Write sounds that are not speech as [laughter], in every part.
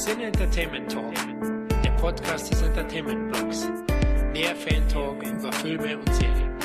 Sin Entertainment Talk, der Podcast des Entertainment Blogs. Der Fan Talk über Filme und Serien.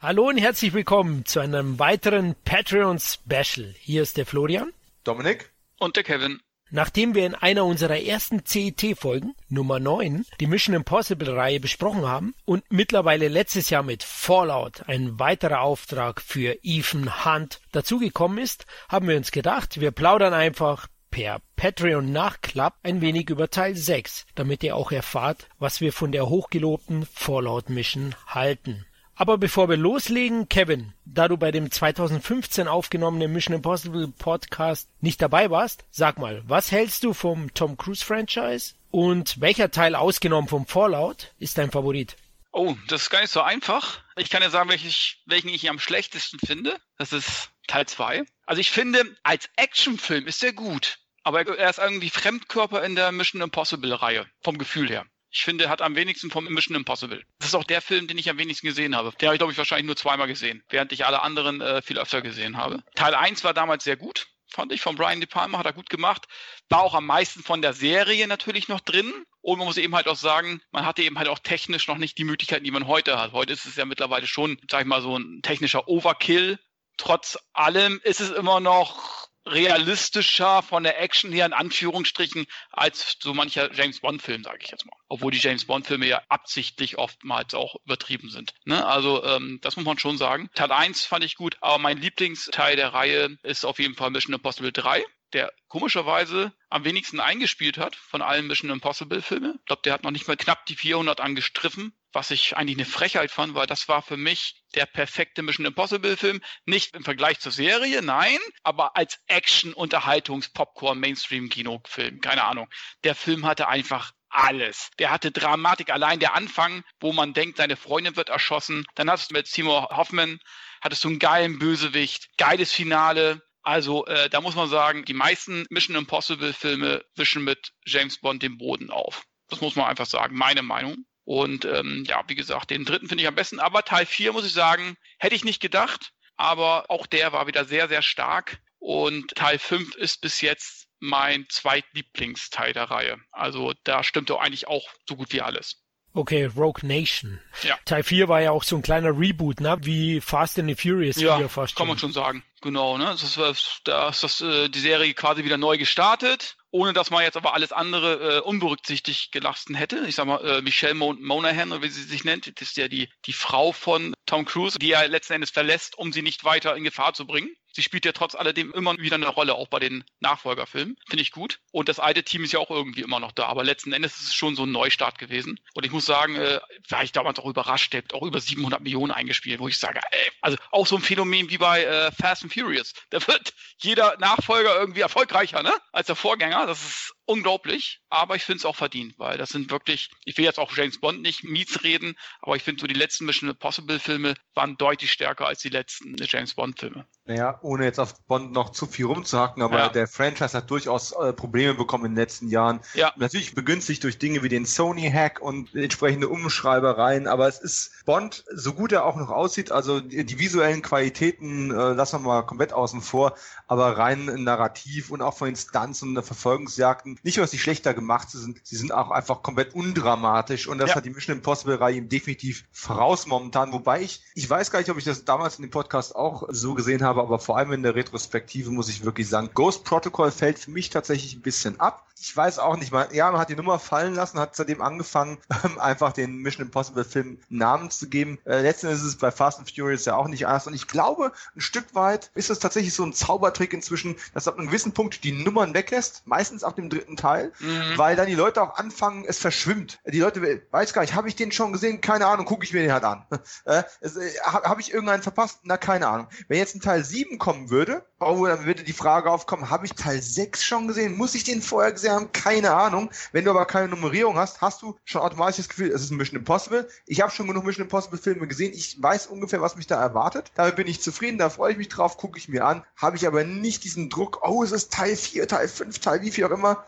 Hallo und herzlich willkommen zu einem weiteren Patreon Special. Hier ist der Florian. Dominik. Und der Kevin. Nachdem wir in einer unserer ersten CET-Folgen, Nummer 9, die Mission Impossible-Reihe besprochen haben und mittlerweile letztes Jahr mit Fallout ein weiterer Auftrag für Ethan Hunt dazugekommen ist, haben wir uns gedacht, wir plaudern einfach per Patreon Nachklapp ein wenig über Teil 6, damit ihr auch erfahrt, was wir von der hochgelobten Fallout Mission halten. Aber bevor wir loslegen, Kevin, da du bei dem 2015 aufgenommenen Mission Impossible Podcast nicht dabei warst, sag mal, was hältst du vom Tom Cruise Franchise? Und welcher Teil ausgenommen vom Fallout ist dein Favorit? Oh, das ist gar nicht so einfach. Ich kann ja sagen, welchen ich, welchen ich am schlechtesten finde. Das ist Teil 2. Also ich finde, als Actionfilm ist er gut. Aber er ist irgendwie Fremdkörper in der Mission Impossible Reihe. Vom Gefühl her. Ich finde, er hat am wenigsten vom Mission Impossible. Das ist auch der Film, den ich am wenigsten gesehen habe. Den habe ich, glaube ich, wahrscheinlich nur zweimal gesehen, während ich alle anderen äh, viel öfter gesehen habe. Teil 1 war damals sehr gut, fand ich, von Brian De Palma, hat er gut gemacht. War auch am meisten von der Serie natürlich noch drin. Und man muss eben halt auch sagen, man hatte eben halt auch technisch noch nicht die Möglichkeiten, die man heute hat. Heute ist es ja mittlerweile schon, sag ich mal, so ein technischer Overkill. Trotz allem ist es immer noch realistischer von der Action her in Anführungsstrichen als so mancher James Bond Film, sage ich jetzt mal. Obwohl die James Bond Filme ja absichtlich oftmals auch übertrieben sind. Ne? Also ähm, das muss man schon sagen. Teil 1 fand ich gut, aber mein Lieblingsteil der Reihe ist auf jeden Fall Mission Impossible 3 der komischerweise am wenigsten eingespielt hat von allen Mission Impossible Filmen. Ich glaube, der hat noch nicht mal knapp die 400 angestriffen, was ich eigentlich eine Frechheit fand, weil das war für mich der perfekte Mission Impossible Film. Nicht im Vergleich zur Serie, nein, aber als Action, Unterhaltungs, Popcorn, Mainstream-Kinofilm. Keine Ahnung. Der Film hatte einfach alles. Der hatte Dramatik, allein der Anfang, wo man denkt, seine Freundin wird erschossen. Dann hast du mit Seymour Hoffman, hattest du einen geilen Bösewicht, geiles Finale, also äh, da muss man sagen, die meisten Mission Impossible Filme wischen mit James Bond den Boden auf. Das muss man einfach sagen, meine Meinung. Und ähm, ja, wie gesagt, den dritten finde ich am besten. Aber Teil 4, muss ich sagen, hätte ich nicht gedacht. Aber auch der war wieder sehr, sehr stark. Und Teil 5 ist bis jetzt mein zweitlieblingsteil der Reihe. Also da stimmt doch eigentlich auch so gut wie alles. Okay, Rogue Nation. Ja. Teil 4 war ja auch so ein kleiner Reboot, ne? Wie Fast and the Furious ja, 4 fast. Kann man schon sagen. Genau, ne? Das ist, da ist das, äh, die Serie quasi wieder neu gestartet, ohne dass man jetzt aber alles andere äh, unberücksichtigt gelassen hätte. Ich sag mal, äh, Michelle Mon Monahan, oder wie sie sich nennt, das ist ja die, die Frau von Tom Cruise, die er letzten Endes verlässt, um sie nicht weiter in Gefahr zu bringen. Sie spielt ja trotz alledem immer wieder eine Rolle, auch bei den Nachfolgerfilmen. Finde ich gut. Und das alte Team ist ja auch irgendwie immer noch da. Aber letzten Endes ist es schon so ein Neustart gewesen. Und ich muss sagen, äh, war ich damals auch überrascht. Der hat auch über 700 Millionen eingespielt, wo ich sage, ey, also auch so ein Phänomen wie bei äh, Fast and Furious. Da wird jeder Nachfolger irgendwie erfolgreicher, ne? Als der Vorgänger. Das ist unglaublich, aber ich finde es auch verdient, weil das sind wirklich, ich will jetzt auch James Bond nicht mies reden, aber ich finde so die letzten Mission Impossible Filme waren deutlich stärker als die letzten James Bond Filme. Naja, ohne jetzt auf Bond noch zu viel rumzuhacken, aber ja. der Franchise hat durchaus äh, Probleme bekommen in den letzten Jahren. Ja. Natürlich begünstigt durch Dinge wie den Sony-Hack und entsprechende Umschreibereien, aber es ist Bond, so gut er auch noch aussieht, also die, die visuellen Qualitäten äh, lassen wir mal komplett außen vor, aber rein narrativ und auch von den Stunts und Verfolgungsjagden nicht nur, dass sie schlechter gemacht sind, sie sind auch einfach komplett undramatisch und das ja. hat die Mission Impossible Reihe ihm definitiv voraus momentan. Wobei ich, ich weiß gar nicht, ob ich das damals in dem Podcast auch so gesehen habe, aber vor allem in der Retrospektive muss ich wirklich sagen, Ghost Protocol fällt für mich tatsächlich ein bisschen ab ich weiß auch nicht mal. Ja, man hat die Nummer fallen lassen, hat seitdem angefangen, [laughs] ähm, einfach den Mission Impossible Film Namen zu geben. Äh, letztendlich ist es bei Fast and Furious ja auch nicht anders. Und ich glaube, ein Stück weit ist es tatsächlich so ein Zaubertrick inzwischen, dass ab einem gewissen Punkt die Nummern weglässt, meistens ab dem dritten Teil, mhm. weil dann die Leute auch anfangen, es verschwimmt. Die Leute, weiß gar nicht, habe ich den schon gesehen? Keine Ahnung, gucke ich mir den halt an. [laughs] äh, äh, habe ich irgendeinen verpasst? Na, keine Ahnung. Wenn jetzt ein Teil 7 kommen würde, dann würde die Frage aufkommen, habe ich Teil 6 schon gesehen? Muss ich den vorher gesehen haben? Keine Ahnung. Wenn du aber keine Nummerierung hast, hast du schon automatisch das Gefühl, es ist ein Mission Impossible. Ich habe schon genug Mission Impossible Filme gesehen. Ich weiß ungefähr, was mich da erwartet. Damit bin ich zufrieden, da freue ich mich drauf, gucke ich mir an. Habe ich aber nicht diesen Druck, oh, es ist Teil 4, Teil 5, Teil wie viel auch immer.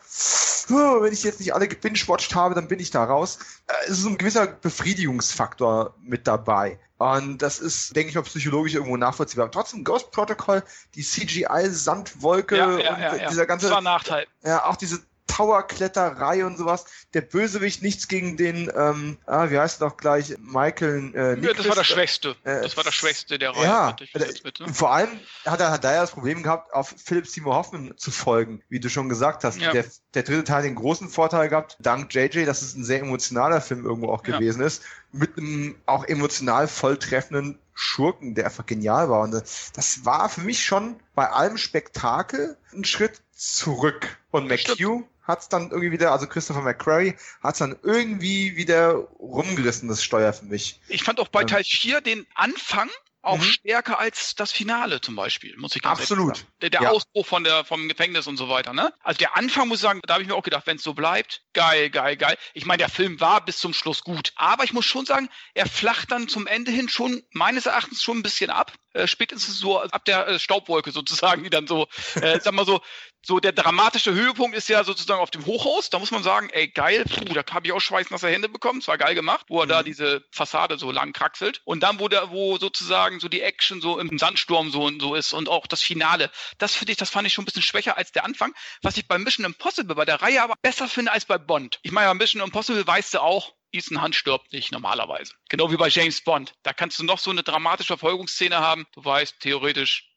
Wenn ich jetzt nicht alle gebingewatcht habe, dann bin ich da raus. Äh, es ist ein gewisser Befriedigungsfaktor mit dabei. Und das ist, denke ich mal, psychologisch irgendwo nachvollziehbar. Aber trotzdem Ghost Protocol, die CGI-Sandwolke Ja, ja, und ja, dieser ganze, Das war ein Nachteil. ja, auch diese Tower-Kletterei und sowas. Der Bösewicht nichts gegen den, ähm, ah, wie heißt doch gleich, Michael äh, Ja, das war der Schwächste. Äh, Das war der Schwächste der Reihe. Ja, mit, ne? vor allem hat er, hat er ja das Problem gehabt, auf Philip Seymour Hoffman zu folgen, wie du schon gesagt hast. Ja. Der, der dritte Teil hat den großen Vorteil gehabt, dank JJ, dass es ein sehr emotionaler Film irgendwo auch Ja. gewesen ist, mit einem auch emotional volltreffenden Schurken, der einfach genial war. Und das das war für mich schon bei allem Spektakel ein Schritt zurück. Und. McHugh hat es dann irgendwie wieder, also Christopher McQuarrie, hat es dann irgendwie wieder rumgerissen, das Steuer für mich. Ich fand auch bei Ähm. Teil 4 den Anfang auch Mhm. stärker als das Finale zum Beispiel, muss ich ganz Absolut. sagen. Der, der Ja. Ausbruch von der, vom Gefängnis und so weiter, ne? Also der Anfang, muss ich sagen, da habe ich mir auch gedacht, wenn es so bleibt, geil, geil, geil. Ich meine, der Film war bis zum Schluss gut. Aber ich muss schon sagen, er flacht dann zum Ende hin schon, meines Erachtens, schon ein bisschen ab. Äh, spätestens so ab der äh, Staubwolke sozusagen, die dann so, äh, sag mal so, so der dramatische Höhepunkt ist ja sozusagen auf dem Hochhaus. Da muss man sagen, ey, geil, puh, da habe ich auch schweißnasse Hände bekommen. Es war geil gemacht, wo er da Mhm. diese Fassade so lang kraxelt. Und dann, wo der, wo sozusagen so die Action so im Sandsturm so und so ist und auch das Finale. Das finde ich, das fand ich schon ein bisschen schwächer als der Anfang. Was ich bei Mission Impossible, bei der Reihe aber besser finde als bei Bond. Ich meine, bei Mission Impossible weißt du auch, Ethan Hunt stirbt nicht normalerweise. Genau wie bei James Bond. Da kannst du noch so eine dramatische Verfolgungsszene haben. Du weißt theoretisch,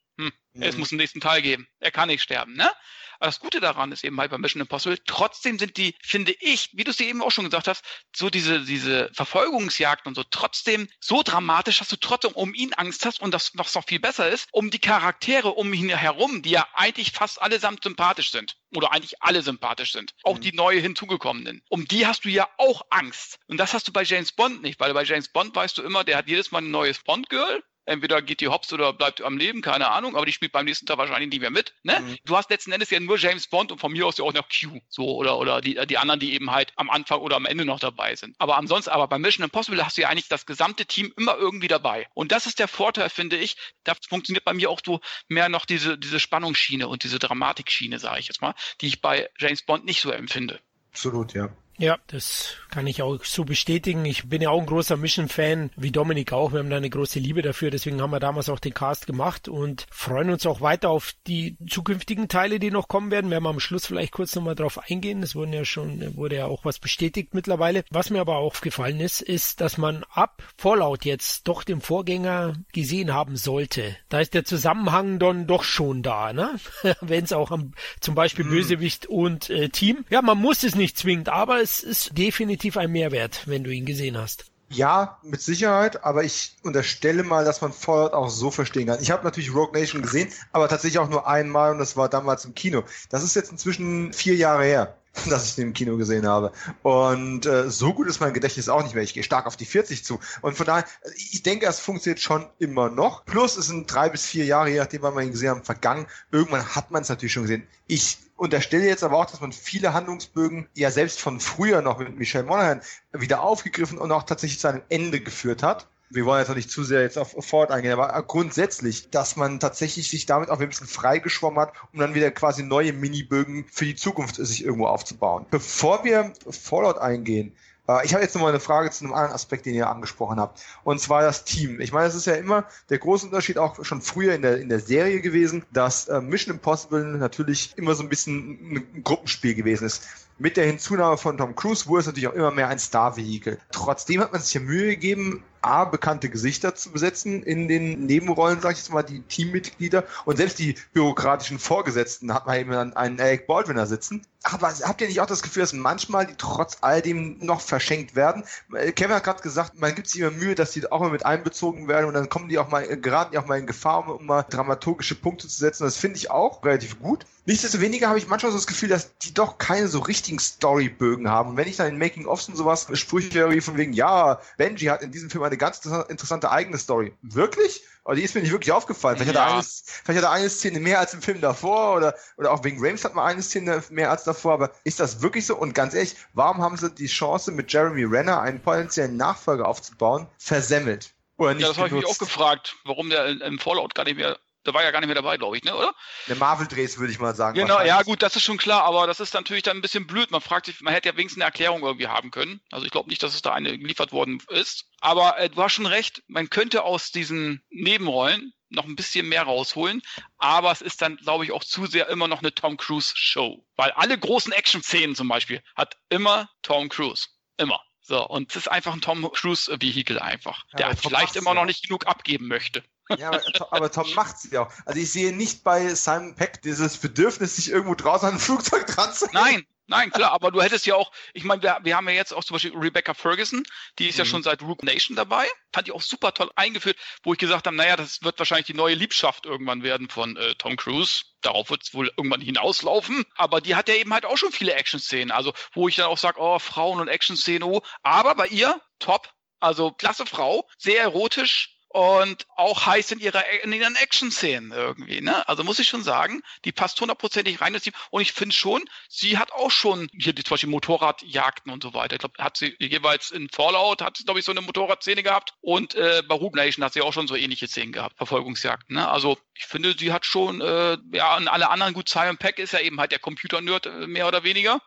hm, es Mhm. muss einen nächsten Teil geben. Er kann nicht sterben, ne? Aber das Gute daran ist eben halt bei Mission Impossible, trotzdem sind die, finde ich, wie du es dir eben auch schon gesagt hast, so diese, diese Verfolgungsjagden und so trotzdem so dramatisch, dass du trotzdem um ihn Angst hast und das, was noch viel besser ist, um die Charaktere um ihn herum, die ja eigentlich fast allesamt sympathisch sind. Oder eigentlich alle sympathisch sind. Auch Mhm. die neu hinzugekommenen. Um die hast du ja auch Angst. Und das hast du bei James Bond nicht, weil bei James Bond weißt du immer, der hat jedes Mal ein neues Bond-Girl entweder geht die hops oder bleibt am Leben, keine Ahnung, aber die spielt beim nächsten Tag wahrscheinlich nicht mehr mit. Ne? Mhm. Du hast letzten Endes ja nur James Bond und von mir aus ja auch noch Q. So, oder, oder die, die anderen, die eben halt am Anfang oder am Ende noch dabei sind. Aber ansonsten, aber bei Mission Impossible hast du ja eigentlich das gesamte Team immer irgendwie dabei. Und das ist der Vorteil, finde ich. Da funktioniert bei mir auch so mehr noch diese, diese Spannungsschiene und diese Dramatikschiene, sage ich jetzt mal, die ich bei James Bond nicht so empfinde. Absolut, ja. Ja, das kann ich auch so bestätigen. Ich bin ja auch ein großer Mission-Fan, wie Dominik auch. Wir haben da eine große Liebe dafür. Deswegen haben wir damals auch den Cast gemacht und freuen uns auch weiter auf die zukünftigen Teile, die noch kommen werden. Werden wir am Schluss vielleicht kurz nochmal drauf eingehen. Es wurden ja schon, wurde ja auch was bestätigt mittlerweile. Was mir aber aufgefallen ist, ist, dass man ab Fallout jetzt doch den Vorgänger gesehen haben sollte. Da ist der Zusammenhang dann doch schon da, ne? [laughs] Wenn es auch am, zum Beispiel Bösewicht und äh, Team. Ja, man muss es nicht zwingend, aber es ist definitiv ein Mehrwert, wenn du ihn gesehen hast. Ja, mit Sicherheit, aber ich unterstelle mal, dass man Fallout auch so verstehen kann. Ich habe natürlich Rogue Nation gesehen, aber tatsächlich auch nur einmal und das war damals im Kino. Das ist jetzt inzwischen vier Jahre her, [laughs] dass ich den im Kino gesehen habe. Und äh, so gut ist mein Gedächtnis auch nicht mehr. Ich gehe stark auf die 40 zu. Und von daher, ich denke, es funktioniert schon immer noch. Plus es sind drei bis vier Jahre, je nachdem, wann wir ihn gesehen haben, vergangen. Irgendwann hat man es natürlich schon gesehen. Ich unterstelle jetzt aber auch, dass man viele Handlungsbögen ja selbst von früher noch mit Michelle Monaghan wieder aufgegriffen und auch tatsächlich zu einem Ende geführt hat. Wir wollen jetzt noch nicht zu sehr jetzt auf Ford eingehen, aber grundsätzlich, dass man tatsächlich sich damit auch ein bisschen freigeschwommen hat, um dann wieder quasi neue Minibögen für die Zukunft sich irgendwo aufzubauen. Bevor wir Fallout eingehen, ich habe jetzt nochmal eine Frage zu einem anderen Aspekt, den ihr angesprochen habt. Und zwar das Team. Ich meine, es ist ja immer der große Unterschied auch schon früher in der, in der Serie gewesen, dass äh, Mission Impossible natürlich immer so ein bisschen ein Gruppenspiel gewesen ist. Mit der Hinzunahme von Tom Cruise wurde es natürlich auch immer mehr ein Star-Vehikel. Trotzdem hat man sich ja Mühe gegeben, A, bekannte Gesichter zu besetzen in den Nebenrollen, sag ich jetzt mal, die Teammitglieder und selbst die bürokratischen Vorgesetzten hat man eben dann einen Eric Baldwin da sitzen. Aber habt ihr nicht auch das Gefühl, dass manchmal die trotz all dem noch verschenkt werden? Äh, Kevin hat gerade gesagt, man gibt sich immer Mühe, dass die auch mal mit einbezogen werden und dann kommen die auch mal, äh, geraten die auch mal in Gefahr, um, mal dramaturgische Punkte zu setzen. Das finde ich auch relativ gut. Nichtsdestoweniger habe ich manchmal so das Gefühl, dass die doch keine so richtigen Storybögen haben. Und wenn ich dann in Making-ofs und sowas Sprüche höre von wegen, ja, Benji hat in diesem Film eine ganz interessante eigene Story. Wirklich? Aber die ist mir nicht wirklich aufgefallen. Vielleicht, Ja. hat, er eine, vielleicht hat er eine Szene mehr als im Film davor oder, oder auch wegen Rames hat man eine Szene mehr als davor. Aber ist das wirklich so? Und ganz ehrlich, warum haben sie die Chance, mit Jeremy Renner einen potenziellen Nachfolger aufzubauen, versemmelt? Oder nicht Ja, das habe ich mich auch gefragt, warum der im Fallout gar nicht mehr Der war ja gar nicht mehr dabei, glaube ich, ne, oder? Der Marvel-Drehs, würde ich mal sagen. Genau, ja gut, das ist schon klar, aber das ist natürlich dann ein bisschen blöd. Man fragt sich, man hätte ja wenigstens eine Erklärung irgendwie haben können. Also ich glaube nicht, dass es da eine geliefert worden ist. Aber äh, du hast schon recht, man könnte aus diesen Nebenrollen noch ein bisschen mehr rausholen, aber es ist dann, glaube ich, auch zu sehr immer noch eine Tom Cruise Show. Weil alle großen Action-Szenen zum Beispiel hat immer Tom Cruise. Immer. So, und es ist einfach ein Tom Cruise-Vehikel einfach, ja, der vielleicht immer noch nicht genug abgeben möchte. Ja, aber, aber Tom macht es ja auch. Also ich sehe nicht bei Simon Peck dieses Bedürfnis, sich irgendwo draußen an ein Flugzeug dran zu Nein, Nein, klar, aber du hättest ja auch, ich meine, wir, wir, haben ja jetzt auch zum Beispiel Rebecca Ferguson, die ist mhm. ja schon seit Rook Nation dabei. Fand ich auch super toll eingeführt, wo ich gesagt habe, naja, das wird wahrscheinlich die neue Liebschaft irgendwann werden von äh, Tom Cruise. Darauf wird es wohl irgendwann hinauslaufen. Aber die hat ja eben halt auch schon viele Action-Szenen. Also, wo ich dann auch sage, oh, Frauen und Action-Szenen, oh. Aber bei ihr, top. Also, klasse Frau, sehr erotisch, und auch heiß in ihrer in ihren Action-Szenen irgendwie. Ne? Also muss ich schon sagen, die passt hundertprozentig rein. Und ich finde schon, sie hat auch schon hier die, zum Beispiel Motorradjagden und so weiter. Ich glaube, hat sie jeweils in Fallout hat sie glaube ich so eine Motorradszene gehabt und äh, bei Rogue Nation hat sie auch schon so ähnliche Szenen gehabt, Verfolgungsjagden. Ne? Also ich finde, sie hat schon äh, ja und alle anderen gut. Simon Peck ist ja eben halt der Computer-Nerd äh, mehr oder weniger.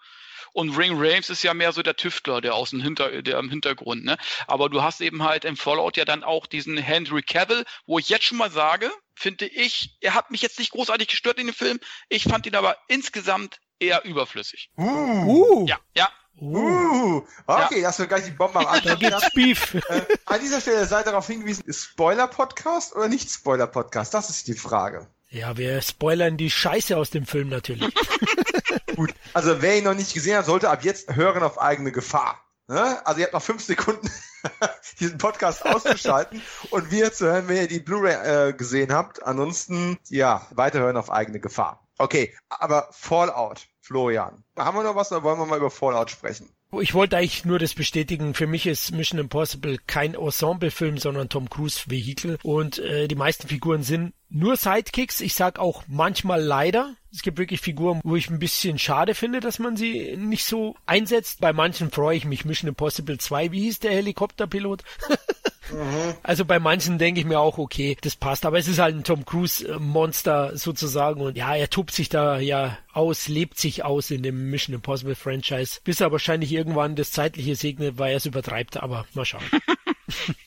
Und Ring Rames ist ja mehr so der Tüftler, der aus dem Hinter, der im Hintergrund, ne? Aber du hast eben halt im Fallout ja dann auch diesen Henry Cavill, wo ich jetzt schon mal sage, finde ich, er hat mich jetzt nicht großartig gestört in dem Film. Ich fand ihn aber insgesamt eher überflüssig. Uh. uh. Ja, ja, Uh, okay, ja. das wird gleich die Bombe am Anfang. da gibt's Beef. Äh, an dieser Stelle seid darauf hingewiesen, ist Spoiler-Podcast oder nicht Spoiler-Podcast? Das ist die Frage. Ja, wir spoilern die Scheiße aus dem Film natürlich. [laughs] Gut, also wer ihn noch nicht gesehen hat, sollte ab jetzt hören auf eigene Gefahr. Ne? Also ihr habt noch fünf Sekunden, [laughs] diesen Podcast auszuschalten und wir zu hören, wenn ihr die Blu-ray äh, gesehen habt. Ansonsten, ja, weiterhören auf eigene Gefahr. Okay, aber Fallout, Florian. Haben wir noch was oder wollen wir mal über Fallout sprechen? Ich wollte eigentlich nur das bestätigen. Für mich ist Mission Impossible kein Ensemble-Film, sondern Tom Cruise-Vehikel. Und äh, die meisten Figuren sind nur Sidekicks. Ich sag auch manchmal leider. Es gibt wirklich Figuren, wo ich ein bisschen schade finde, dass man sie nicht so einsetzt. Bei manchen freue ich mich. Mission Impossible 2, wie hieß der Helikopterpilot? [laughs] Mhm. Also bei manchen denke ich mir auch, okay, das passt. Aber es ist halt ein Tom Cruise Monster sozusagen. Und ja, er tobt sich da ja aus, lebt sich aus in dem Mission Impossible Franchise, bis er wahrscheinlich irgendwann das Zeitliche segnet, weil er es übertreibt. Aber mal schauen. [laughs]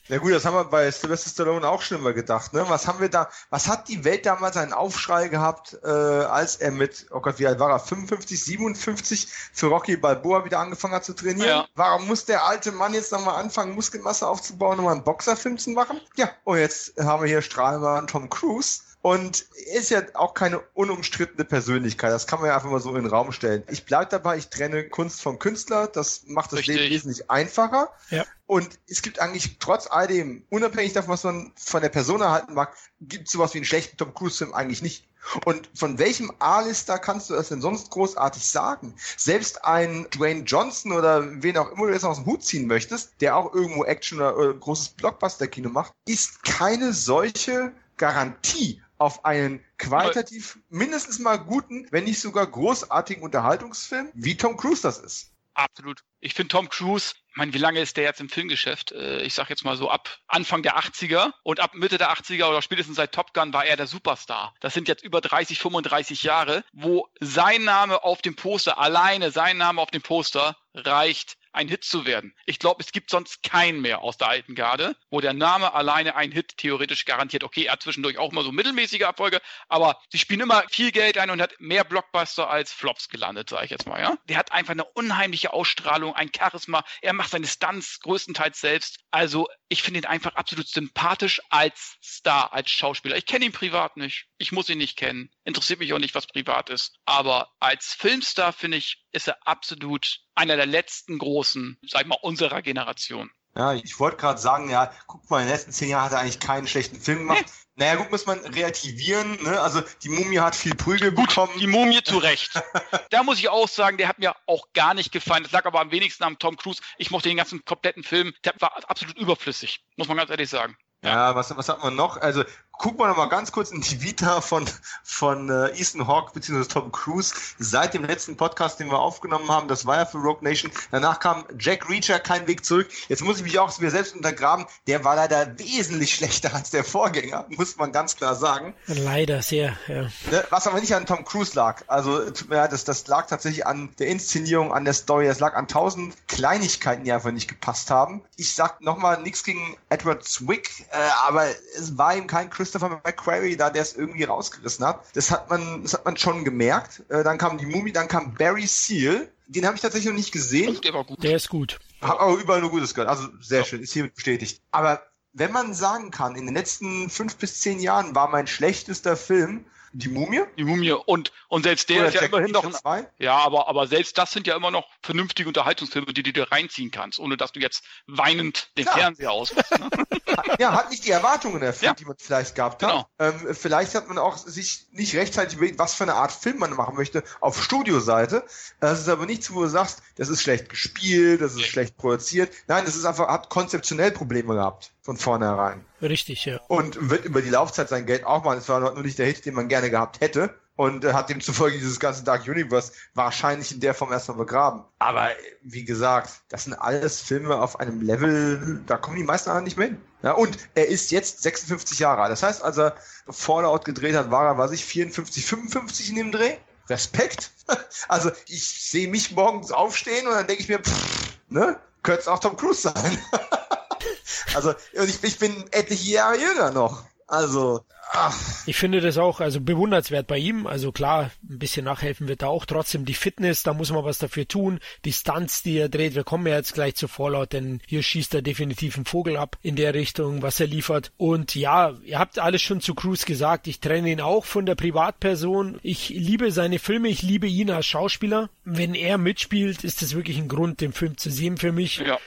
Na gut, das haben wir bei Sylvester Stallone auch schon immer gedacht. Ne? Was haben wir da, was hat die Welt damals einen Aufschrei gehabt, äh, als er mit, oh Gott, wie alt war er, 55, 57 für Rocky Balboa wieder angefangen hat zu trainieren? Ja. Warum muss der alte Mann jetzt nochmal anfangen, Muskelmasse aufzubauen, um einen Boxerfilm zu machen? Ja, und jetzt haben wir hier Strahlmann Tom Cruise und ist ja auch keine unumstrittene Persönlichkeit. Das kann man ja einfach mal so in den Raum stellen. Ich bleibe dabei, ich trenne Kunst vom Künstler. Das macht das Richtig. Leben wesentlich einfacher. Ja. Und es gibt eigentlich trotz all dem, unabhängig davon, was man von der Person erhalten mag, gibt es sowas wie einen schlechten Tom Cruise-Film eigentlich nicht. Und von welchem A-Lister kannst du das denn sonst großartig sagen? Selbst ein Dwayne Johnson oder wen auch immer du jetzt aus dem Hut ziehen möchtest, der auch irgendwo Action oder, oder großes Blockbuster-Kino macht, ist keine solche Garantie auf einen qualitativ mindestens mal guten, wenn nicht sogar großartigen Unterhaltungsfilm, wie Tom Cruise das ist. Absolut. Ich finde Tom Cruise, ich meine, wie lange ist der jetzt im Filmgeschäft? Äh, ich sag jetzt mal so ab Anfang der 80er und ab Mitte der 80er oder spätestens seit Top Gun war er der Superstar. Das sind jetzt über 30, 35 Jahre, wo sein Name auf dem Poster, alleine sein Name auf dem Poster reicht, ein Hit zu werden. Ich glaube, es gibt sonst keinen mehr aus der alten Garde, wo der Name alleine ein Hit theoretisch garantiert. Okay, er hat zwischendurch auch mal so mittelmäßige Erfolge, aber sie spielen immer viel Geld ein und hat mehr Blockbuster als Flops gelandet, sage ich jetzt mal. Ja, der hat einfach eine unheimliche Ausstrahlung, ein Charisma. Er macht seine Stunts größtenteils selbst. Also ich finde ihn einfach absolut sympathisch als Star, als Schauspieler. Ich kenne ihn privat nicht. Ich muss ihn nicht kennen. Interessiert mich auch nicht, was privat ist. Aber als Filmstar finde ich, ist er absolut einer der letzten großen, sag ich mal, unserer Generation. Ja, ich wollte gerade sagen, ja, guck mal, in den letzten zehn Jahren hat er eigentlich keinen schlechten Film gemacht. Nee. Naja, gut, muss man relativieren. Ne? Also die Mumie hat viel Prügel gut, bekommen. Die Mumie zu Recht. da muss ich auch sagen, der hat mir auch gar nicht gefallen. Das lag aber am wenigsten am Tom Cruise. Ich mochte den ganzen kompletten Film. Der war absolut überflüssig, muss man ganz ehrlich sagen. Ja, was, was hat man noch? Also gucken wir noch mal ganz kurz in die Vita von, von äh, Ethan Hawke bzw. Tom Cruise. Seit dem letzten Podcast, den wir aufgenommen haben, das war ja für Rogue Nation. Danach kam Jack Reacher, kein Weg zurück. Jetzt muss ich mich auch mir selbst untergraben. Der war leider wesentlich [laughs] schlechter als der Vorgänger, muss man ganz klar sagen. Leider sehr, ja. Ne, was aber nicht an Tom Cruise lag. Also ja, das, das lag tatsächlich an der Inszenierung, an der Story. Es lag an tausend Kleinigkeiten, die einfach nicht gepasst haben. Ich sag nochmal nichts gegen Edward Zwick, äh, aber es war ihm kein Christopher McQuarrie da, der es irgendwie rausgerissen hat. Das hat man, das hat man schon gemerkt. Äh, dann kam die Mumie, dann kam Barry Seal. Den habe ich tatsächlich noch nicht gesehen. Also der war gut. Der ist gut. Hab aber überall nur Gutes gehört. Also sehr ja. schön, ist hiermit bestätigt. Aber wenn man sagen kann, in den letzten fünf bis zehn Jahren war mein schlechtester Film die Mumie? Die Mumie und, und selbst der Oder ist ja Jack immerhin noch. Ein, zwei? ja, aber, aber selbst das sind ja immer noch vernünftige Unterhaltungsfilme, die du dir reinziehen kannst, ohne dass du jetzt weinend den Klar. Fernseher ausmachst. Ne? [laughs] ja, hat nicht die Erwartungen erfüllt, ja. die man vielleicht gehabt hat. Genau. Ähm, vielleicht hat man auch sich nicht rechtzeitig überlegt, was für eine Art Film man machen möchte auf Studioseite. Das ist aber nichts, wo du sagst, das ist schlecht gespielt, das ist ja. schlecht produziert. Nein, das ist einfach, hat konzeptionell Probleme gehabt von vornherein. Richtig, ja. Und wird über die Laufzeit sein Geld auch machen. Es war nur nicht der Hit, den man gerne gehabt hätte. Und äh, hat demzufolge dieses ganze Dark Universe wahrscheinlich in der Form erstmal begraben. Aber wie gesagt, das sind alles Filme auf einem Level, da kommen die meisten anderen nicht mehr hin. Ja, und er ist jetzt 56 Jahre alt. Das heißt, als er Fallout gedreht hat, war er, was ich, 54, 55 in dem Dreh. Respekt. [laughs] Also ich sehe mich morgens aufstehen und dann denke ich mir, pff, ne, könnte es auch Tom Cruise sein. [laughs] Also, ich, ich bin etliche Jahre jünger noch. Also, ach. Ich finde das auch also bewundernswert bei ihm. Also klar, ein bisschen nachhelfen wird da auch. Trotzdem die Fitness, da muss man was dafür tun. Die Stunts, die er dreht, wir kommen ja jetzt gleich zu Fallout, denn hier schießt er definitiv einen Vogel ab in der Richtung, was er liefert. Und ja, ihr habt alles schon zu Cruz gesagt. Ich trenne ihn auch von der Privatperson. Ich liebe seine Filme, ich liebe ihn als Schauspieler. Wenn er mitspielt, ist das wirklich ein Grund, den Film zu sehen für mich. Ja.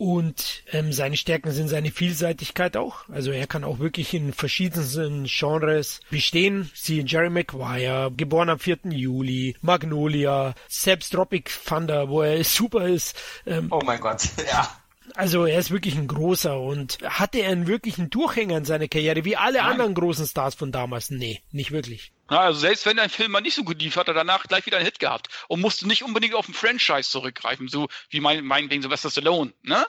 Und ähm, seine Stärken sind seine Vielseitigkeit auch. Also er kann auch wirklich in verschiedensten Genres bestehen. Sie Jerry Maguire, geboren am 4. Juli, Magnolia, selbst Tropic Thunder, wo er [laughs] super ist. Ähm, oh mein Gott, [laughs] ja. Also er ist wirklich ein großer und hatte er einen wirklichen Durchhänger in seiner Karriere, wie alle Nein. anderen großen Stars von damals? Nee, nicht wirklich. Ja, also selbst wenn ein Film mal nicht so gut lief, hat er danach gleich wieder einen Hit gehabt und musste nicht unbedingt auf ein Franchise zurückgreifen, so wie mein, meinetwegen Sylvester Stallone, ne?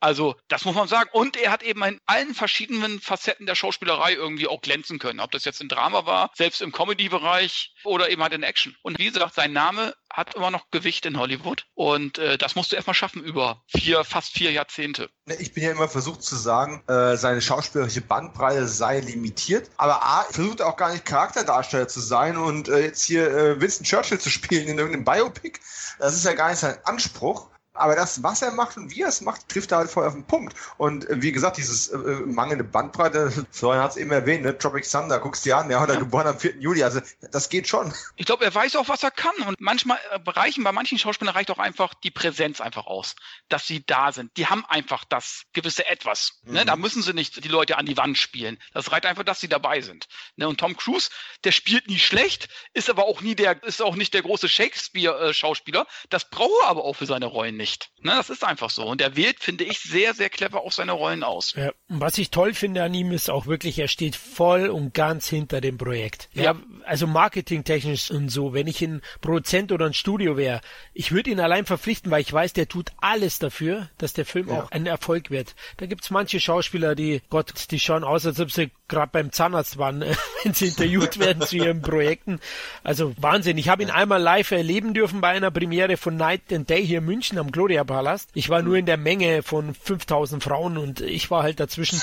Also, das muss man sagen. Und er hat eben in allen verschiedenen Facetten der Schauspielerei irgendwie auch glänzen können. Ob das jetzt ein Drama war, selbst im Comedy-Bereich oder eben halt in Action. Und wie gesagt, sein Name hat immer noch Gewicht in Hollywood. Und äh, das musst du erstmal schaffen über vier, fast vier Jahrzehnte. Ne, ich bin ja immer versucht zu sagen, äh, seine schauspielerische Bandbreite sei limitiert. Aber A, versucht er auch gar nicht Charakterdarsteller zu sein und äh, jetzt hier äh, Winston Churchill zu spielen in irgendeinem Biopic. Das ist ja gar nicht sein Anspruch. Aber das, was er macht und wie er es macht, trifft er halt voll auf den Punkt. Und äh, wie gesagt, dieses äh, mangelnde Bandbreite, [laughs] Florian hat es eben erwähnt, ne? Tropic Thunder, guckst dir an, der hat er geboren am 4. Juli, also das geht schon. Ich glaube, er weiß auch, was er kann. Und manchmal äh, reichen, bei manchen Schauspielern reicht auch einfach die Präsenz einfach aus, dass sie da sind. Die haben einfach das gewisse Etwas. Ne? Mhm. Da müssen sie nicht die Leute an die Wand spielen. Das reicht einfach, dass sie dabei sind. Ne? Und Tom Cruise, der spielt nie schlecht, ist aber auch nie der, ist auch nicht der große Shakespeare-Schauspieler. Das braucht er aber auch für seine Rollen nicht nicht. Ne, das ist einfach so. Und er wählt, finde ich, sehr, sehr clever auch seine Rollen aus. Ja, was ich toll finde an ihm ist auch wirklich, er steht voll und ganz hinter dem Projekt. Ja, ja also marketingtechnisch und so, wenn ich ein Produzent oder ein Studio wäre, ich würde ihn allein verpflichten, weil ich weiß, der tut alles dafür, dass der Film ja. auch ein Erfolg wird. Da gibt's manche Schauspieler, die, Gott, die schauen aus, als ob sie gerade beim Zahnarzt waren, [laughs] wenn sie interviewt werden zu ihren Projekten. Also Wahnsinn. Ich habe ihn einmal live erleben dürfen bei einer Premiere von Night and Day hier in München am Gloria Palast. Ich war nur in der Menge von 5000 Frauen und ich war halt dazwischen.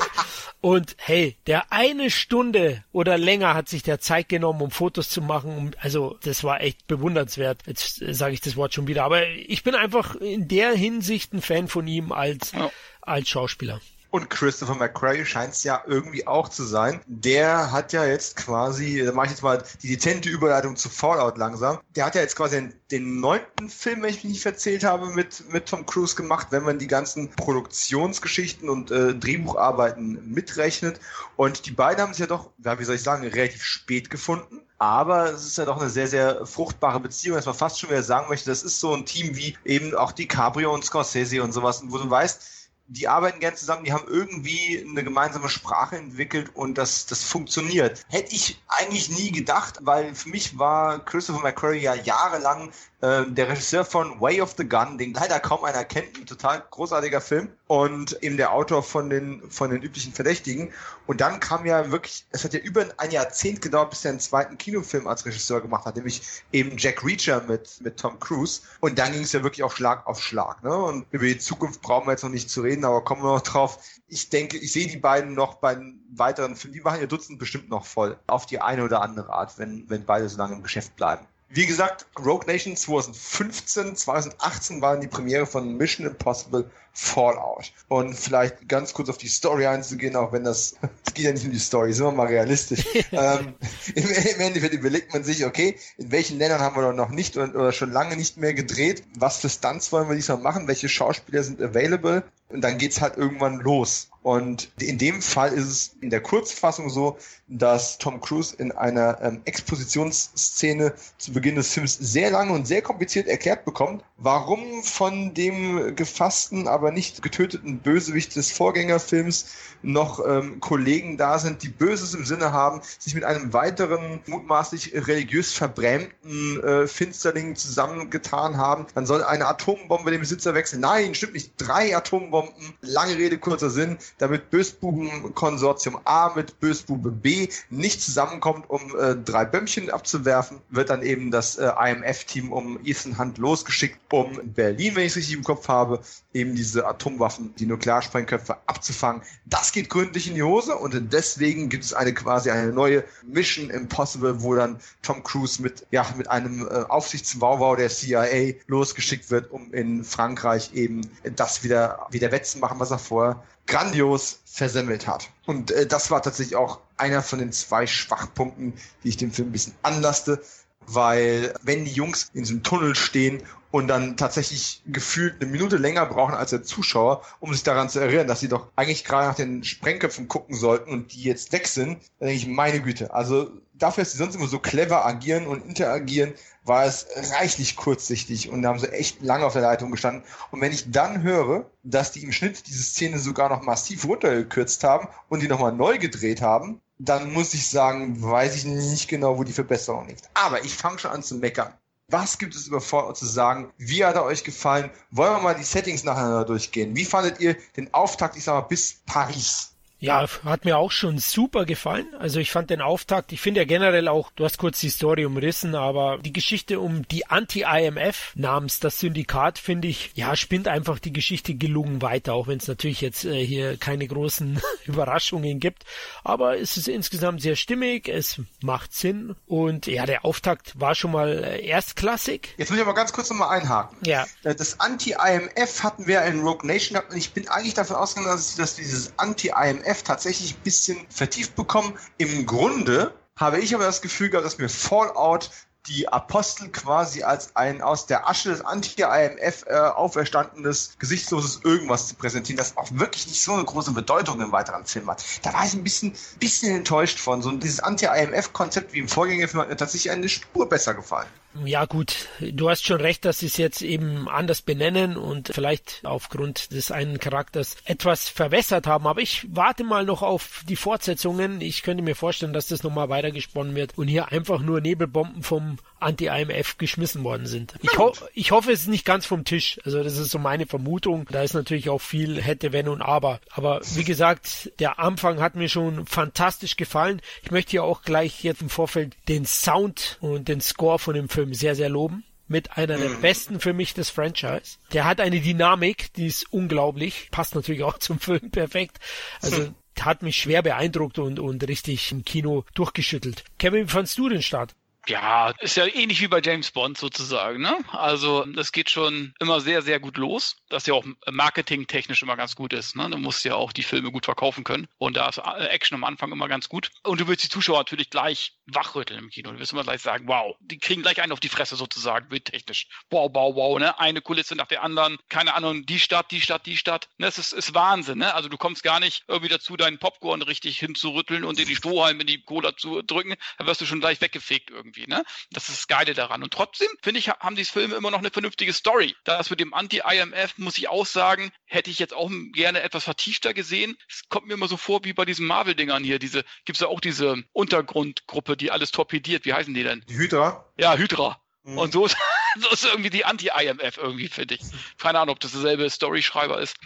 [laughs] und hey, der eine Stunde oder länger hat sich der Zeit genommen, um Fotos zu machen. Also das war echt bewundernswert. Jetzt sage ich das Wort schon wieder. Aber ich bin einfach in der Hinsicht ein Fan von ihm als, als Schauspieler. Und Christopher McQuarrie scheint es ja irgendwie auch zu sein. Der hat ja jetzt quasi, da mache ich jetzt mal die dezente Überleitung zu Fallout langsam. Der hat ja jetzt quasi den, neunten Film, wenn ich mich nicht erzählt habe, mit, mit Tom Cruise gemacht, wenn man die ganzen Produktionsgeschichten und äh, Drehbucharbeiten mitrechnet. Und die beiden haben sich ja doch, ja, wie soll ich sagen, relativ spät gefunden. Aber es ist ja doch eine sehr, sehr fruchtbare Beziehung, dass man fast schon wieder sagen möchte, das ist so ein Team wie eben auch DiCaprio und Scorsese und sowas, wo du weißt, die arbeiten gern zusammen, die haben irgendwie eine gemeinsame Sprache entwickelt und das, das funktioniert. Hätte ich eigentlich nie gedacht, weil für mich war Christopher McQuarrie ja jahrelang äh, der Regisseur von Way of the Gun, den leider kaum einer kennt, ein total großartiger Film und eben der Autor von den, von den üblichen Verdächtigen. Und dann kam ja wirklich, es hat ja über ein Jahrzehnt gedauert, bis er einen zweiten Kinofilm als Regisseur gemacht hat, nämlich eben Jack Reacher mit, mit Tom Cruise. Und dann ging es ja wirklich auch Schlag auf Schlag. Ne? Und über die Zukunft brauchen wir jetzt noch nicht zu reden, aber kommen wir noch drauf. Ich denke, ich sehe die beiden noch bei weiteren Filmen, die machen ihr Dutzend bestimmt noch voll. Auf die eine oder andere Art, wenn, wenn beide so lange im Geschäft bleiben. Wie gesagt, Rogue Nation 2015, 2018 waren die Premiere von Mission Impossible Fallout. Und vielleicht ganz kurz auf die Story einzugehen, auch wenn das, [laughs] es geht ja nicht um die Story, sind wir mal realistisch. [laughs] ähm, im, im, Endeffekt überlegt man sich, okay, in welchen Ländern haben wir noch nicht oder, oder schon lange nicht mehr gedreht? Was für Stunts wollen wir diesmal machen? Welche Schauspieler sind available? Und dann geht's halt irgendwann los. Und in dem Fall ist es in der Kurzfassung so, dass Tom Cruise in einer ähm, Expositionsszene zu Beginn des Films sehr lange und sehr kompliziert erklärt bekommt, warum von dem gefassten, aber nicht getöteten Bösewicht des Vorgängerfilms noch ähm, Kollegen da sind, die Böses im Sinne haben, sich mit einem weiteren mutmaßlich religiös verbrämten äh, Finsterling zusammengetan haben. Man soll eine Atombombe den Besitzer wechseln. Nein, stimmt nicht. Drei Atombomben. Lange Rede, kurzer Sinn damit Bösbuben-Konsortium A mit Bösbube B nicht zusammenkommt, um äh, drei Bömmchen abzuwerfen, wird dann eben das äh, IMF-Team um Ethan Hunt losgeschickt, um Berlin, wenn ich es richtig im Kopf habe, eben diese Atomwaffen, die Nuklearsprengköpfe abzufangen. Das geht gründlich in die Hose und deswegen gibt es eine quasi eine neue Mission Impossible, wo dann Tom Cruise mit, ja, mit einem äh, Aufsichtswauwau der CIA losgeschickt wird, um in Frankreich eben das wieder, wieder wettzumachen, was er vorher grandios versemmelt hat. Und äh, das war tatsächlich auch einer von den zwei Schwachpunkten, die ich dem Film ein bisschen anlasste, weil wenn die Jungs in so einem Tunnel stehen und dann tatsächlich gefühlt eine Minute länger brauchen als der Zuschauer, um sich daran zu erinnern, dass sie doch eigentlich gerade nach den Sprengköpfen gucken sollten und die jetzt weg sind, dann denke ich, meine Güte, also dafür, dass sie sonst immer so clever agieren und interagieren, war es reichlich kurzsichtig und da haben sie echt lange auf der Leitung gestanden. Und wenn ich dann höre, dass die im Schnitt diese Szene sogar noch massiv runtergekürzt haben und die nochmal neu gedreht haben, dann muss ich sagen, weiß ich nicht genau, wo die Verbesserung liegt. Aber ich fange schon an zu meckern. Was gibt es über Fallout zu sagen? Wie hat er euch gefallen? Wollen wir mal die Settings nacheinander durchgehen? Wie fandet ihr den Auftakt, ich sag mal, bis Paris? Ja, hat mir auch schon super gefallen. Also ich fand den Auftakt, ich finde ja generell auch, du hast kurz die Story umrissen, aber die Geschichte um die Anti-IMF namens das Syndikat, finde ich, ja, spinnt einfach die Geschichte gelungen weiter, auch wenn es natürlich jetzt äh, hier keine großen [laughs] Überraschungen gibt. Aber es ist insgesamt sehr stimmig, es macht Sinn und ja, der Auftakt war schon mal äh, erstklassig. Jetzt muss ich aber ganz kurz nochmal einhaken. Ja. Äh, das Anti-IMF hatten wir in Rogue Nation und ich bin eigentlich davon ausgegangen, dass, dass dieses Anti-IMF FF tatsächlich ein bisschen vertieft bekommen. Im Grunde habe ich aber das Gefühl gehabt, dass mir Fallout die Apostel quasi als ein aus der Asche des Anti-IMF äh, auferstandenes, gesichtsloses Irgendwas zu präsentieren, das auch wirklich nicht so eine große Bedeutung im weiteren Film hat. Da war ich ein bisschen, bisschen enttäuscht von. So dieses Anti-IMF-Konzept wie im Vorgängerfilm hat mir tatsächlich eine Spur besser gefallen. Ja gut, du hast schon recht, dass sie es jetzt eben anders benennen und vielleicht aufgrund des einen Charakters etwas verwässert haben. Aber ich warte mal noch auf die Fortsetzungen. Ich könnte mir vorstellen, dass das nochmal weitergesponnen wird und hier einfach nur Nebelbomben vom Anti-IMF geschmissen worden sind. Ich, ho ich hoffe, es ist nicht ganz vom Tisch. Also das ist so meine Vermutung. Da ist natürlich auch viel hätte, wenn und aber. Aber wie gesagt, der Anfang hat mir schon fantastisch gefallen. Ich möchte hier auch gleich jetzt im Vorfeld den Sound und den Score von dem Film Film sehr, sehr loben. Mit einer der mhm. besten für mich des Franchise. Der hat eine Dynamik, die ist unglaublich. Passt natürlich auch zum Film perfekt. Also hat mich schwer beeindruckt und, und richtig im Kino durchgeschüttelt. Kevin, wie fandst du den Start? Ja, ist ja ähnlich wie bei James Bond sozusagen. Ne? Also das geht schon immer sehr, sehr gut los, das ja auch marketingtechnisch immer ganz gut ist. Ne? Du musst ja auch die Filme gut verkaufen können und da ist Action am Anfang immer ganz gut. Und du willst die Zuschauer natürlich gleich wachrütteln im Kino. Du wirst immer gleich sagen, wow, die kriegen gleich einen auf die Fresse sozusagen, bildtechnisch. Wow, wow, wow, ne? Eine Kulisse nach der anderen, keine Ahnung, die Stadt, die Stadt, die Stadt. Ne? Das ist, ist Wahnsinn, ne? Also du kommst gar nicht irgendwie dazu, deinen Popcorn richtig hinzurütteln und dir die Strohhalme in die Cola zu drücken, dann wirst du schon gleich weggefegt irgendwie, ne? Das ist das Geile daran. Und trotzdem, finde ich, haben diese Filme immer noch eine vernünftige Story. Das mit dem Anti-IMF, muss ich auch sagen, hätte ich jetzt auch gerne etwas vertiefter gesehen. Es kommt mir immer so vor wie bei diesen Marvel-Dingern hier. Diese, gibt es ja auch diese Untergrundgruppe, die alles torpediert. Wie heißen die denn? Die Hydra? Ja, Hydra. Mhm. Und so ist, [laughs] so ist irgendwie die Anti-IMF irgendwie, finde ich. Keine Ahnung, ob das derselbe Storyschreiber ist.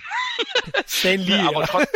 Stan Lee. Aber, trotz,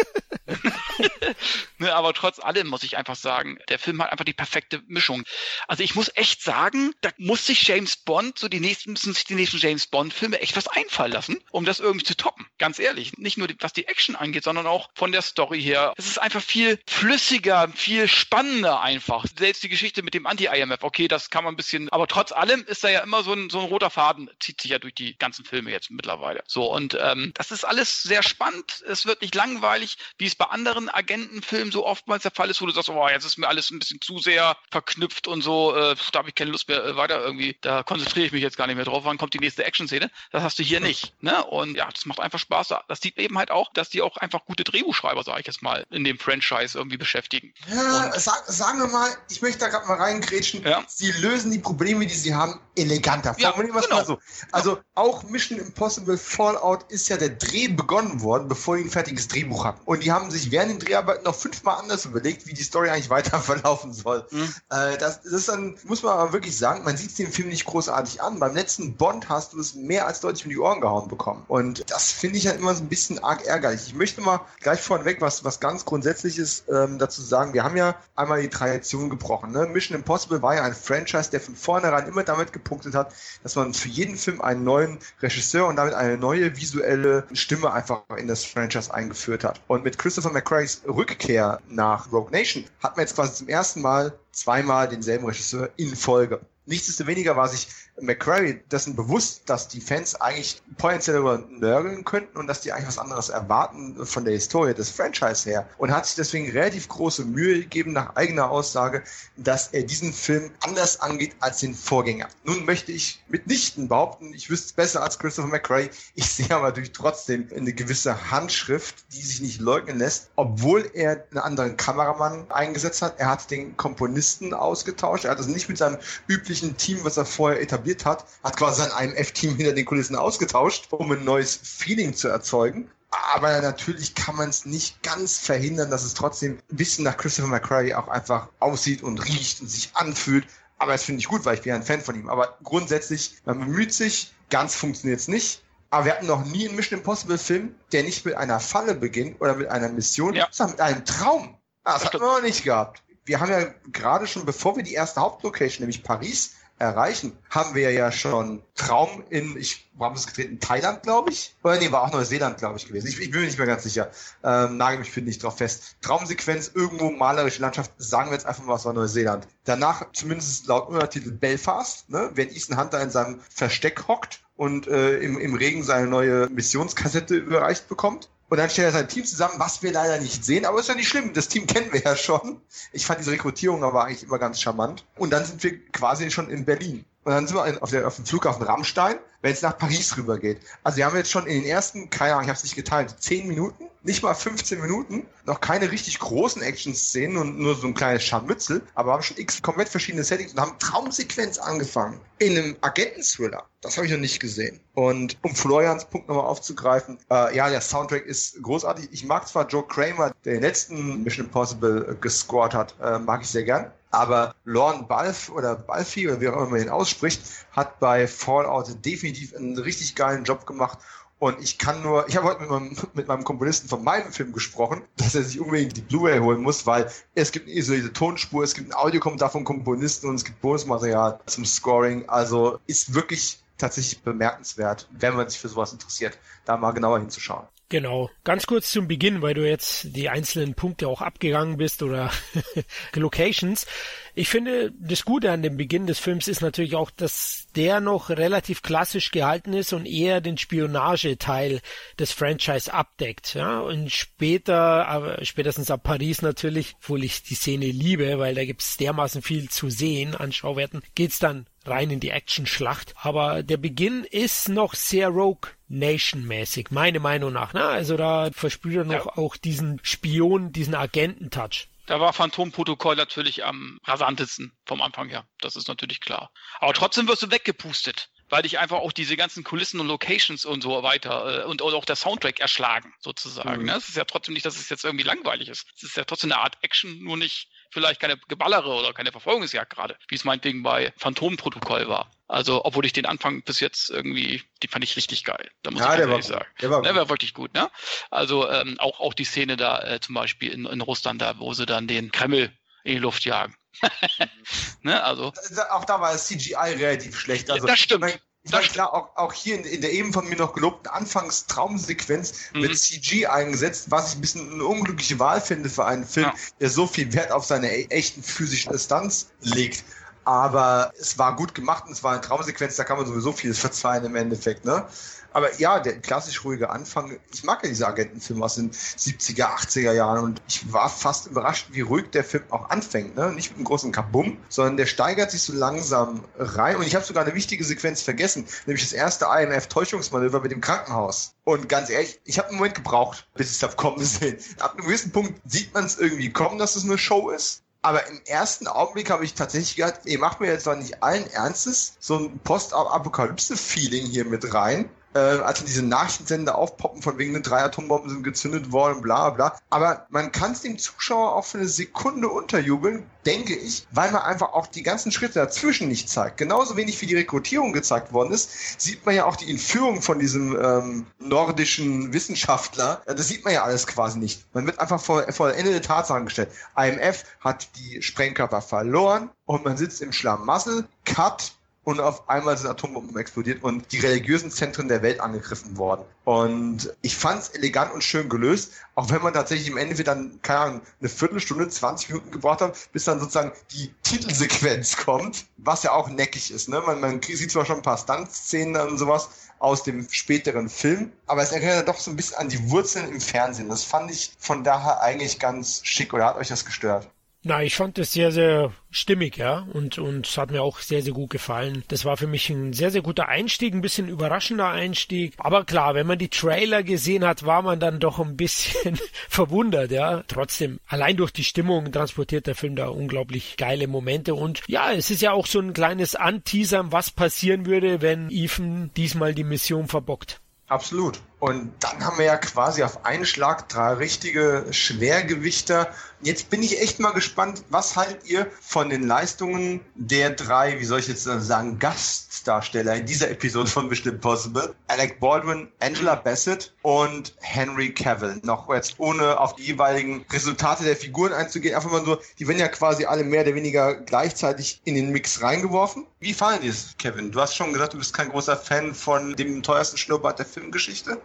[laughs] [laughs] ne, aber trotz allem muss ich einfach sagen, der Film hat einfach die perfekte Mischung. Also ich muss echt sagen, da muss sich James Bond, so die nächsten, müssen sich die nächsten James Bond-Filme echt was einfallen lassen, um das irgendwie zu toppen. Ganz ehrlich. Nicht nur die, was die Action angeht, sondern auch von der Story her. Es ist einfach viel flüssiger, viel spannender einfach. Selbst die Geschichte mit dem Anti-IMF, okay, das kann man ein bisschen, aber trotz allem ist da ja immer so ein, so ein roter Faden, zieht sich ja durch die ganzen Filme jetzt mittlerweile. So, und ähm, das ist alles sehr spannend. Es wird nicht langweilig, wie es bei anderen Agentenfilmen so oftmals der Fall ist, wo du sagst, oh, jetzt ist mir alles ein bisschen zu sehr verknüpft und so, äh, da habe ich keine Lust mehr äh, weiter irgendwie, da konzentriere ich mich jetzt gar nicht mehr drauf, wann kommt die nächste Action-Szene. Das hast du hier nicht. Ne? Und ja, das macht einfach Spaß. Das sieht eben halt auch, dass die auch einfach gute Drehbuchschreiber, sage ich jetzt mal, in dem Franchise irgendwie beschäftigen. Ja, sag, sagen wir mal, ich möchte da gerade mal reingrätschen, ja. sie lösen die Probleme, die sie haben, eleganter. Es genau. so. Also auch Mission Impossible Fallout ist ja der Dreh begonnen worden, bevor die ein fertiges Drehbuch hatten. Und die haben sich während den Dreharbeiten noch fünfmal anders überlegt, wie die Story eigentlich weiter [laughs] verlaufen soll. Mhm. Äh, das, das, ist dann, muss man aber wirklich sagen, man sieht es dem Film nicht großartig an. Beim letzten Bond hast du es mehr als deutlich um die Ohren gehauen bekommen. Und das finde ich halt immer so ein bisschen arg ärgerlich. Ich möchte mal gleich vorneweg was, was ganz Grundsätzliches ähm, dazu sagen. Wir haben ja einmal die Tradition gebrochen. Ne? Mission Impossible war ja ein Franchise, der von vornherein immer damit gepunktet hat, dass man für jeden Film einen neuen Regisseur und damit eine neue visuelle Stimme einfach in das Franchise eingeführt hat. Und mit Christopher McCrae's Rückkehr nach Rogue Nation hat man jetzt quasi zum ersten Mal zweimal denselben Regisseur in Folge. Nichtsdestoweniger war sich McCrary dessen bewusst, dass die Fans eigentlich potenziell darüber nörgeln könnten und dass die eigentlich was anderes erwarten von der Historie des Franchise her und hat sich deswegen relativ große Mühe gegeben, nach eigener Aussage, dass er diesen Film anders angeht als den Vorgänger. Nun möchte ich mitnichten behaupten, ich wüsste es besser als Christopher McCrary. Ich sehe aber natürlich trotzdem eine gewisse Handschrift, die sich nicht leugnen lässt, obwohl er einen anderen Kameramann eingesetzt hat. Er hat den Komponisten ausgetauscht. Er hat es nicht mit seinem üblichen Team, was er vorher etabliert etabliert hat, hat quasi sein IMF-Team hinter den Kulissen ausgetauscht, um ein neues Feeling zu erzeugen. Aber natürlich kann man es nicht ganz verhindern, dass es trotzdem ein bisschen nach Christopher McCrary auch einfach aussieht und riecht und sich anfühlt. Aber das finde ich gut, weil ich bin ein Fan von ihm. Aber grundsätzlich, man bemüht sich, ganz funktioniert es nicht. Aber wir hatten noch nie einen Mission Impossible Film, der nicht mit einer Falle beginnt oder mit einer Mission, ja. sondern mit einem Traum. Ah, das, das hatten wir noch nicht gehabt. Wir haben ja gerade schon, bevor wir die erste Hauptlocation, nämlich Paris, erreichen, haben wir ja schon Traum in, ich haben es gedreht? In Thailand, glaube ich? Oder nee, war auch Neuseeland, glaube ich, gewesen. Ich, ich, bin mir nicht mehr ganz sicher. Ähm, nagel mich finde nicht drauf fest. Traumsequenz, irgendwo malerische Landschaft, sagen wir jetzt einfach mal, es war Neuseeland. Danach, zumindest laut Untertitel Belfast, ne, wenn Ethan Hunter in seinem Versteck hockt und äh, im, im Regen seine neue Missionskassette überreicht bekommt. Und dann stellt er sein Team zusammen, was wir leider nicht sehen, aber ist ja nicht schlimm. Das Team kennen wir ja schon. Ich fand diese Rekrutierung aber eigentlich immer ganz charmant. Und dann sind wir quasi schon in Berlin. Und dann sind wir auf, der, auf dem Flughafen Rammstein, wenn es nach Paris rübergeht. Also wir haben jetzt schon in den ersten, keine Ahnung, ich habe es nicht geteilt, 10 Minuten, nicht mal 15 Minuten, noch keine richtig großen Action-Szenen und nur so ein kleines Scharmützel, aber haben schon x komplett verschiedene Settings und haben Traumsequenz angefangen. In einem Agenten-Thriller. Das habe ich noch nicht gesehen. Und um Florians Punkt nochmal aufzugreifen, äh, ja, der Soundtrack ist großartig. Ich mag zwar Joe Kramer, der den letzten Mission Impossible gescored hat, äh, mag ich sehr gern. Aber Lorne Balf oder Balfi oder wie auch immer man ihn ausspricht, hat bei Fallout definitiv einen richtig geilen Job gemacht. Und ich kann nur, ich habe heute mit meinem, mit meinem Komponisten von meinem Film gesprochen, dass er sich unbedingt die Blu-ray holen muss, weil es gibt eine isolierte Tonspur, es gibt ein Audiokommentar vom Komponisten und es gibt Bonusmaterial zum Scoring. Also ist wirklich tatsächlich bemerkenswert, wenn man sich für sowas interessiert, da mal genauer hinzuschauen. Genau. Ganz kurz zum Beginn, weil du jetzt die einzelnen Punkte auch abgegangen bist oder [laughs] Locations. Ich finde, das Gute an dem Beginn des Films ist natürlich auch, dass der noch relativ klassisch gehalten ist und eher den Spionageteil des Franchise abdeckt. Ja, und später, aber spätestens ab Paris natürlich, obwohl ich die Szene liebe, weil da gibt's dermaßen viel zu sehen an Schauwerten, geht's dann rein in die Action-Schlacht. Aber der Beginn ist noch sehr Rogue Nation-mäßig, meine Meinung nach. Ne? Also da verspürt er noch ja. auch diesen Spion, diesen Agenten-Touch. Da war Phantom-Protokoll natürlich am rasantesten vom Anfang her. Das ist natürlich klar. Aber trotzdem wirst du weggepustet weil dich einfach auch diese ganzen Kulissen und Locations und so weiter äh, und, und auch der Soundtrack erschlagen, sozusagen. Mhm. Ne? Es ist ja trotzdem nicht, dass es jetzt irgendwie langweilig ist. Es ist ja trotzdem eine Art Action, nur nicht vielleicht keine Geballere oder keine Verfolgungsjagd gerade, wie es meinetwegen bei Phantom-Protokoll war. Also, obwohl ich den Anfang bis jetzt irgendwie, die fand ich richtig geil. Da muss ja, ich ehrlich sagen. Der war, der war wirklich gut, ne? Also ähm, auch, auch die Szene da äh, zum Beispiel in, in Russland, da, wo sie dann den Kreml in die Luft jagen. [laughs] ne, also. Auch da war das CGI relativ schlecht. Also, das stimmt. Mein, ich meine, klar, auch, auch hier in, in, der eben von mir noch gelobten Anfangstraumsequenz mhm. wird CG eingesetzt, was ich ein bisschen eine unglückliche Wahl finde für einen Film, ja. der so viel Wert auf seine e echten physischen Distanz legt. Aber es war gut gemacht und es war eine Traumsequenz, da kann man sowieso vieles verzeihen im Endeffekt, ne? Aber ja, der klassisch ruhige Anfang, ich mag ja diese Agentenfilme aus den 70er, 80er Jahren und ich war fast überrascht, wie ruhig der Film auch anfängt. Ne? Nicht mit einem großen Kabum, sondern der steigert sich so langsam rein und ich habe sogar eine wichtige Sequenz vergessen, nämlich das erste IMF-Täuschungsmanöver mit dem Krankenhaus. Und ganz ehrlich, ich habe einen Moment gebraucht, bis ich es habe kommen sehen. Ab einem gewissen Punkt sieht man es irgendwie kommen, dass es eine Show ist. Aber im ersten Augenblick habe ich tatsächlich gedacht, ihr macht mir jetzt doch nicht allen Ernstes so ein Post-Apokalypse-Feeling hier mit rein äh, als diese Nachrichtensender aufpoppen, von wegen, drei Atombomben sind gezündet worden, bla bla. Aber man kann es dem Zuschauer auch für eine Sekunde unterjubeln, denke ich, weil man einfach auch die ganzen Schritte dazwischen nicht zeigt. Genauso wenig wie die Rekrutierung gezeigt worden ist, sieht man ja auch die Entführung von diesem ähm, nordischen Wissenschaftler. Das sieht man ja alles quasi nicht. Man wird einfach vor, vor Ende der Tatsachen gestellt. IMF hat die Sprengkörper verloren und man sitzt im Schlamassel. Cut und auf einmal sind Atombomben explodiert und die religiösen Zentren der Welt angegriffen worden. Und ich fand es elegant und schön gelöst, auch wenn man tatsächlich im Endeffekt dann, keine Ahnung, eine Viertelstunde, 20 Minuten gebraucht hat, bis dann sozusagen die Titelsequenz kommt, was ja auch neckig ist. Ne? Man, man sieht zwar schon ein paar Stunt-Szenen und sowas aus dem späteren Film, aber es erinnert doch so ein bisschen an die Wurzeln im Fernsehen. Das fand ich von daher eigentlich ganz schick. Oder hat euch das gestört? Na, ich fand es sehr, sehr stimmig, ja, und, und es hat mir auch sehr, sehr gut gefallen. Das war für mich ein sehr, sehr guter Einstieg, ein bisschen überraschender Einstieg. Aber klar, wenn man die Trailer gesehen hat, war man dann doch ein bisschen [laughs] verwundert, ja. Trotzdem, allein durch die Stimmung transportiert der Film da unglaublich geile Momente und ja, es ist ja auch so ein kleines Anteasern, was passieren würde, wenn Ethan diesmal die Mission verbockt. Absolut. Und dann haben wir ja quasi auf einen Schlag drei richtige Schwergewichter. Jetzt bin ich echt mal gespannt, was haltet ihr von den Leistungen der drei, wie soll ich jetzt sagen, Gastdarsteller in dieser Episode von Mission Impossible? Alec Baldwin, Angela Bassett und Henry Cavill. Noch jetzt ohne auf die jeweiligen Resultate der Figuren einzugehen, einfach mal so, die werden ja quasi alle mehr oder weniger gleichzeitig in den Mix reingeworfen. Wie fallen dir es, Kevin? Du hast schon gesagt, du bist kein großer Fan von dem teuersten Schnurrbart der Filmgeschichte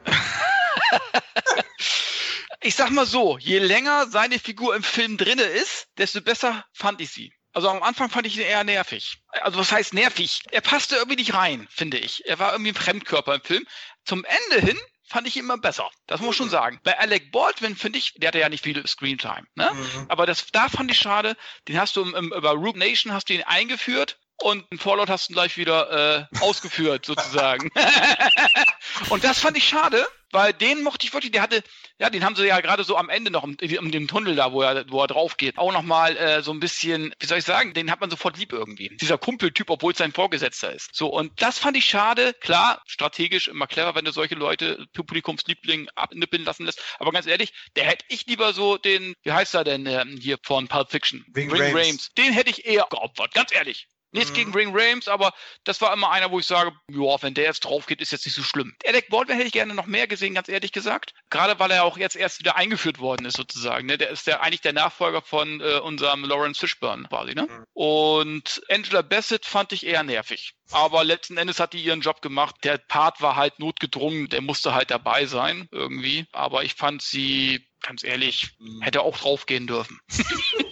ich sag mal so, je länger seine Figur im Film drinne ist, desto besser fand ich sie. Also am Anfang fand ich ihn eher nervig. Also was heißt nervig? Er passte irgendwie nicht rein, finde ich. Er war irgendwie ein Fremdkörper im Film. Zum Ende hin fand ich ihn immer besser. Das muss man schon sagen. Bei Alec Baldwin finde ich, der hatte ja nicht viel Screentime, ne? Mhm. Aber das, da fand ich schade. Den hast du im, im, über Rook Nation hast du ihn eingeführt und in Fallout hast du gleich wieder äh, ausgeführt, sozusagen. [laughs] und das fand ich schade, weil den mochte ich wirklich, der hatte, ja, den haben sie ja gerade so am Ende noch, um, um den Tunnel da, wo er, wo er drauf geht, auch nochmal äh, so ein bisschen, wie soll ich sagen, den hat man sofort lieb irgendwie. Dieser Kumpeltyp, obwohl es sein Vorgesetzter ist. So, und das fand ich schade. Klar, strategisch immer clever, wenn du solche Leute, Publikumsliebling, abnippeln lassen lässt. Aber ganz ehrlich, der hätte ich lieber so den, wie heißt er denn ähm, hier von Pulp Fiction? Wing Rames. Rames. Den hätte ich eher geopfert, ganz ehrlich. Nichts mhm. gegen Ring Rames, aber das war immer einer, wo ich sage, ja, wenn der jetzt drauf geht, ist jetzt nicht so schlimm. Alec Baldwin hätte ich gerne noch mehr gesehen, ganz ehrlich gesagt. Gerade weil er auch jetzt erst wieder eingeführt worden ist, sozusagen. Ne? Der ist der eigentlich der Nachfolger von äh, unserem Lawrence Fishburne quasi, ne? Mhm. Und Angela Bassett fand ich eher nervig. Aber letzten Endes hat die ihren Job gemacht. Der Part war halt notgedrungen, der musste halt dabei sein, irgendwie. Aber ich fand sie, ganz ehrlich, mhm. hätte auch draufgehen dürfen. [laughs]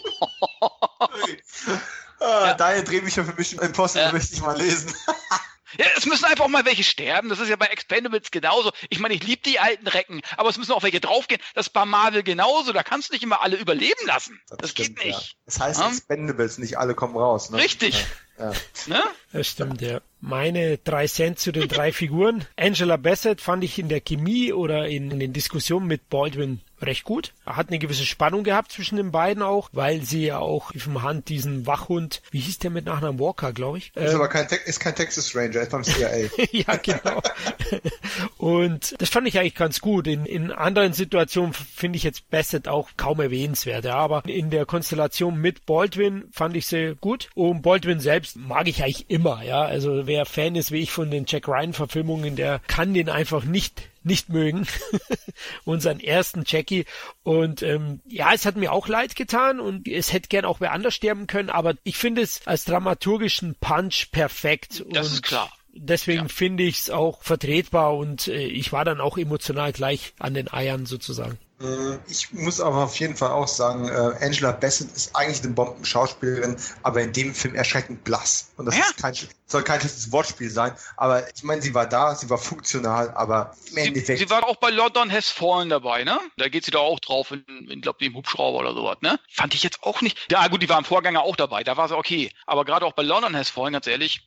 [laughs] Ah, ja. Deine Drehbücher für Mission Impossible ja. möchte ich mal lesen. [laughs] Ja, es müssen einfach mal welche sterben. Das ist ja bei Expendables genauso. Ich meine, ich liebe die alten Recken, aber es müssen auch welche draufgehen. Das ist bei Marvel genauso. Da kannst du nicht immer alle überleben lassen. Das, das stimmt, geht nicht. Ja. Das heißt ja? Expendables, nicht alle kommen raus. Ne? Richtig. Ja. Ne? Das stimmt, ja. Meine drei Cent zu den drei Figuren. Angela Bassett fand ich in der Chemie oder in, in den Diskussionen mit Baldwin recht gut. Er hat eine gewisse Spannung gehabt zwischen den beiden auch, weil sie ja auch im Hand diesen Wachhund, wie hieß der mit Nachnamen Walker, glaube ich. Ist ähm, aber kein, ist kein Texas Ranger, ist beim CIA. [laughs] ja, genau. und das fand ich eigentlich ganz gut. In, in anderen Situationen finde ich jetzt Bassett auch kaum erwähnenswert, ja, aber in der Konstellation mit Baldwin fand ich sie gut. Und Baldwin selbst mag ich eigentlich immer, ja. Also wer Fan ist wie ich von den Jack Ryan Verfilmungen, der kann den einfach nicht nicht mögen, [laughs] unseren ersten Jackie. Und ähm, ja, es hat mir auch leid getan und es hätte gern auch wer anders sterben können, aber ich finde es als dramaturgischen Punch perfekt. Das ist klar. Deswegen ja. finde ich es auch vertretbar und äh, ich war dann auch emotional gleich an den Eiern sozusagen. Äh, ich muss aber auf jeden Fall auch sagen, äh, Angela Bassett ist eigentlich eine Bombenschauspielerin, aber in dem Film erschreckend blass. Und das ja. kein, soll kein schlechtes Wortspiel sein, aber ich meine, sie war da, sie war funktional, aber im Endeffekt. Sie, war auch bei London Has Fallen dabei, ne? Da geht sie da auch drauf in, in glaube ich, im Hubschrauber oder sowas, ne? Fand ich jetzt auch nicht. Ja, gut, die war im Vorgänger auch dabei, da war sie okay. Aber gerade auch bei London Has Fallen, ganz ehrlich,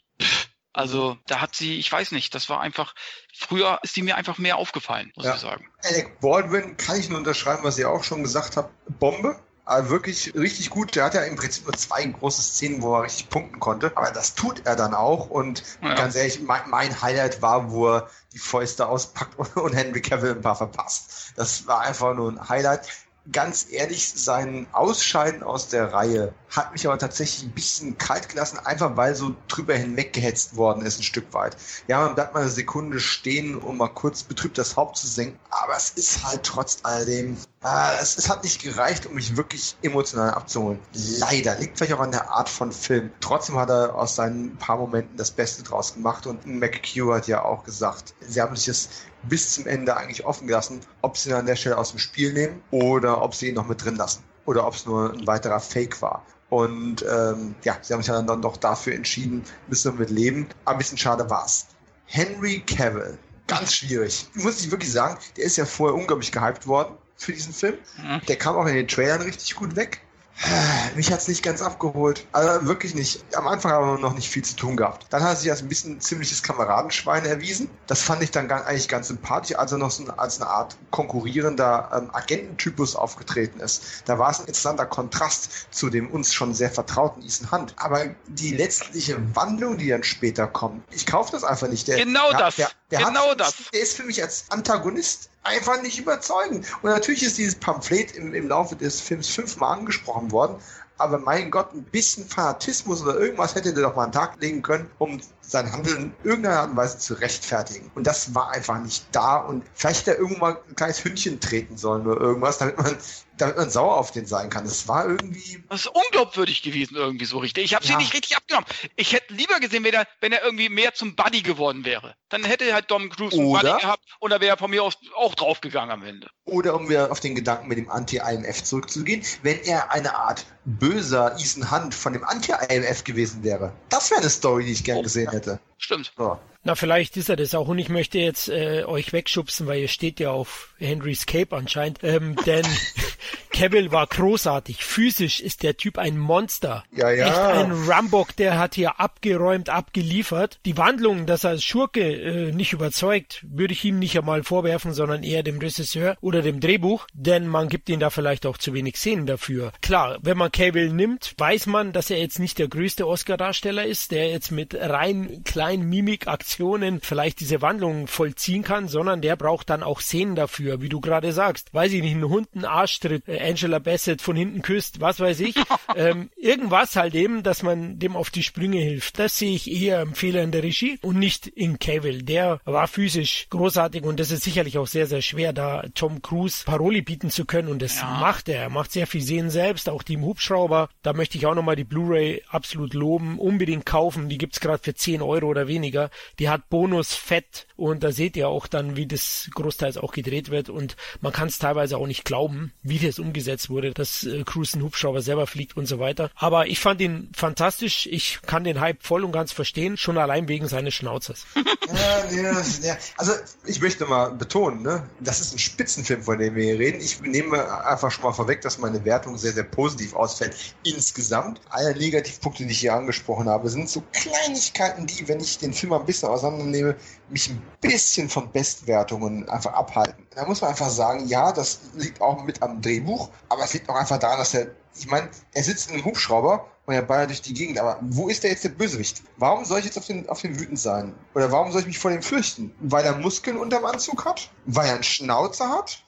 also da hat sie, ich weiß nicht, das war einfach, früher ist sie mir einfach mehr aufgefallen, muss ja. ich sagen. Alec Baldwin kann ich nur unterschreiben, was ihr auch schon gesagt habt. Bombe. Also wirklich richtig gut. Der hat ja im Prinzip nur zwei große Szenen, wo er richtig punkten konnte. Aber das tut er dann auch. Und ja. ganz ehrlich, mein, mein, Highlight war, wo er die Fäuste auspackt und Henry Cavill ein paar verpasst. Das war einfach nur ein Highlight ganz ehrlich, sein Ausscheiden aus der Reihe hat mich aber tatsächlich ein bisschen kalt gelassen, einfach weil so drüber hinweggehetzt worden ist, ein Stück weit. Ja, man bleibt mal eine Sekunde stehen, um mal kurz betrübt das Haupt zu senken, aber es ist halt trotz alledem, äh, es, es hat nicht gereicht, um mich wirklich emotional abzuholen. Leider, liegt vielleicht auch an der Art von Film. Trotzdem hat er aus seinen paar Momenten das Beste draus gemacht und McHugh hat ja auch gesagt, sie haben sich das bis zum Ende eigentlich offen gelassen, ob sie ihn an der Stelle aus dem Spiel nehmen oder ob sie ihn noch mit drin lassen. Oder ob es nur ein weiterer Fake war. Und ähm, ja, sie haben sich dann doch dafür entschieden, müssen wir mit leben. Aber ein bisschen schade war's. Henry Cavill, ganz schwierig. Muss ich wirklich sagen, der ist ja vorher unglaublich gehypt worden für diesen Film. Mhm. Der kam auch in den Trailern richtig gut weg. Mich hat es nicht ganz abgeholt. Also wirklich nicht. Am Anfang haben wir noch nicht viel zu tun gehabt. Dann hat er sich als ein bisschen ziemliches Kameradenschwein erwiesen. Das fand ich dann eigentlich ganz sympathisch, als er noch so als eine Art konkurrierender ähm, Agententypus aufgetreten ist. Da war es ein interessanter Kontrast zu dem uns schon sehr vertrauten Ethan Hunt. Aber die letztliche Wandlung, die dann später kommt, ich kaufe das einfach nicht. Der, genau der, das. Der, der genau hat, das. Der ist für mich als Antagonist einfach nicht überzeugend. Und natürlich ist dieses Pamphlet im, im Laufe des Films fünfmal angesprochen worden, aber mein Gott, ein bisschen Fanatismus oder irgendwas hätte der doch mal den Tag legen können, um sein Handeln in irgendeiner Art und Weise zu rechtfertigen. Und das war einfach nicht da. Und vielleicht hätte er irgendwann ein kleines Hündchen treten sollen oder irgendwas, damit man damit man sauer auf den sein kann. Das war irgendwie. Das ist unglaubwürdig gewesen, irgendwie so richtig. Ich habe ja. sie nicht richtig abgenommen. Ich hätte lieber gesehen, wenn er, wenn er irgendwie mehr zum Buddy geworden wäre. Dann hätte halt Dom Cruise einen Buddy gehabt und da wäre er von mir aus auch draufgegangen am Ende. Oder um wieder auf den Gedanken mit dem Anti-IMF zurückzugehen, wenn er eine Art böser Ethan Hunt von dem Anti-IMF gewesen wäre. Das wäre eine Story, die ich gern oh, gesehen ja. Hätte. Stimmt. So. Na, vielleicht ist er das auch und ich möchte jetzt äh, euch wegschubsen, weil ihr steht ja auf Henry's Cape anscheinend. Ähm, [laughs] denn Cavill war großartig. Physisch ist der Typ ein Monster. Ja, ja. Echt ein Rambock, der hat hier abgeräumt, abgeliefert. Die Wandlung, dass er als Schurke äh, nicht überzeugt, würde ich ihm nicht einmal vorwerfen, sondern eher dem Regisseur oder dem Drehbuch, denn man gibt ihm da vielleicht auch zu wenig Szenen dafür. Klar, wenn man Cavill nimmt, weiß man, dass er jetzt nicht der größte Oscar-Darsteller ist, der jetzt mit rein kleinen kleinen Mimikaktionen vielleicht diese Wandlung vollziehen kann, sondern der braucht dann auch Szenen dafür, wie du gerade sagst. Weiß ich nicht, einen Hund einen Arsch tritt, äh, Angela Bassett von hinten küsst, was weiß ich. [laughs] ähm, irgendwas halt eben, dass man dem auf die Sprünge hilft. Das sehe ich eher im Fehler in der Regie und nicht in Cavill. Der war physisch großartig und das ist sicherlich auch sehr, sehr schwer, da Tom Cruise Paroli bieten zu können und das ja. macht er. Er macht sehr viel Sehen selbst, auch die im Hubschrauber. Da möchte ich auch nochmal die Blu-ray absolut loben. Unbedingt kaufen. Die gibt's gerade für 10 Euro oder weniger. Die hat Bonus Fett und da seht ihr auch dann, wie das großteils auch gedreht wird und man kann es teilweise auch nicht glauben, wie das umgesetzt wurde, dass äh, Cruise einen Hubschrauber selber fliegt und so weiter. Aber ich fand ihn fantastisch. Ich kann den Hype voll und ganz verstehen, schon allein wegen seines Schnauzers. [laughs] ja, ja, ja. Also ich möchte mal betonen, ne, das ist ein Spitzenfilm, von dem wir hier reden. Ich nehme einfach schon mal vorweg, dass meine Wertung sehr, sehr positiv ausfällt. Insgesamt, alle Negativpunkte, die ich hier angesprochen habe, sind so Kleinigkeiten, die, wenn ich den Film ein bisschen auseinandernehme, mich ein bisschen von Bestwertungen einfach abhalten. Da muss man einfach sagen, ja, das liegt auch mit am Drehbuch, aber es liegt auch einfach daran, dass er, ich meine, er sitzt in einem Hubschrauber und er ballert durch die Gegend, aber wo ist der jetzt der Bösewicht? Warum soll ich jetzt auf den, auf den wütend sein? Oder warum soll ich mich vor dem fürchten? Weil er Muskeln unterm Anzug hat? Weil er einen Schnauzer hat?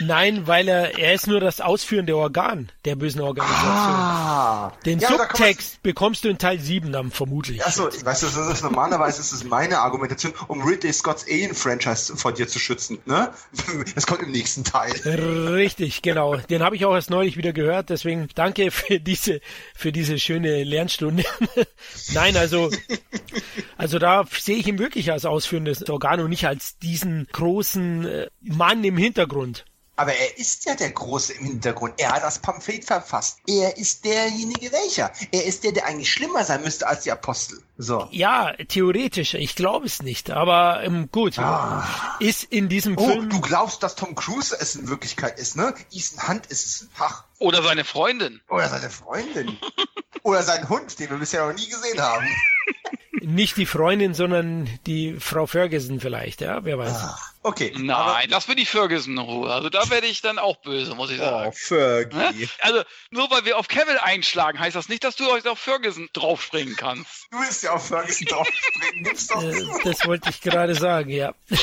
Nein, weil er, er ist nur das ausführende Organ der bösen Organisation. Ah, Den ja, Subtext bekommst du in Teil 7 dann vermutlich. Achso, weißt du, das ist normalerweise ist es meine Argumentation, um Ridley Scotts Alien-Franchise vor dir zu schützen. Ne? [laughs] Das kommt im nächsten Teil. Richtig, genau. Den habe ich auch erst neulich wieder gehört, deswegen danke für diese, für diese schöne Lernstunde. [laughs] Nein, also, also da sehe ich ihn wirklich als ausführendes Organ und nicht als diesen großen äh, Mann im Hintergrund. Aber er ist ja der Große im Hintergrund. Er hat das Pamphlet verfasst. Er ist derjenige welcher. Er ist der, der eigentlich schlimmer sein müsste als die Apostel. So. Ja, theoretisch. Ich glaube es nicht. Aber ähm, gut. Ah. Ist in diesem oh, Film. Du glaubst, dass Tom Cruise es in Wirklichkeit ist, ne? Ethan Hunt ist es. Ach. Oder seine Freundin. Oder seine Freundin. [laughs] Oder sein Hund, den wir bisher noch nie gesehen haben. [laughs] Nicht die Freundin, sondern die Frau Ferguson vielleicht, ja, wer weiß. Ach, okay. Nein, lass mir die Ferguson in Ruhe. Also da werde ich dann auch böse, muss ich sagen. Oh, Fergie. Also nur weil wir auf Kevin einschlagen, heißt das nicht, dass du euch auf Ferguson draufspringen kannst. Du willst ja auf Ferguson draufspringen, gibt's doch. Äh, das wollte ich gerade sagen, ja. [laughs]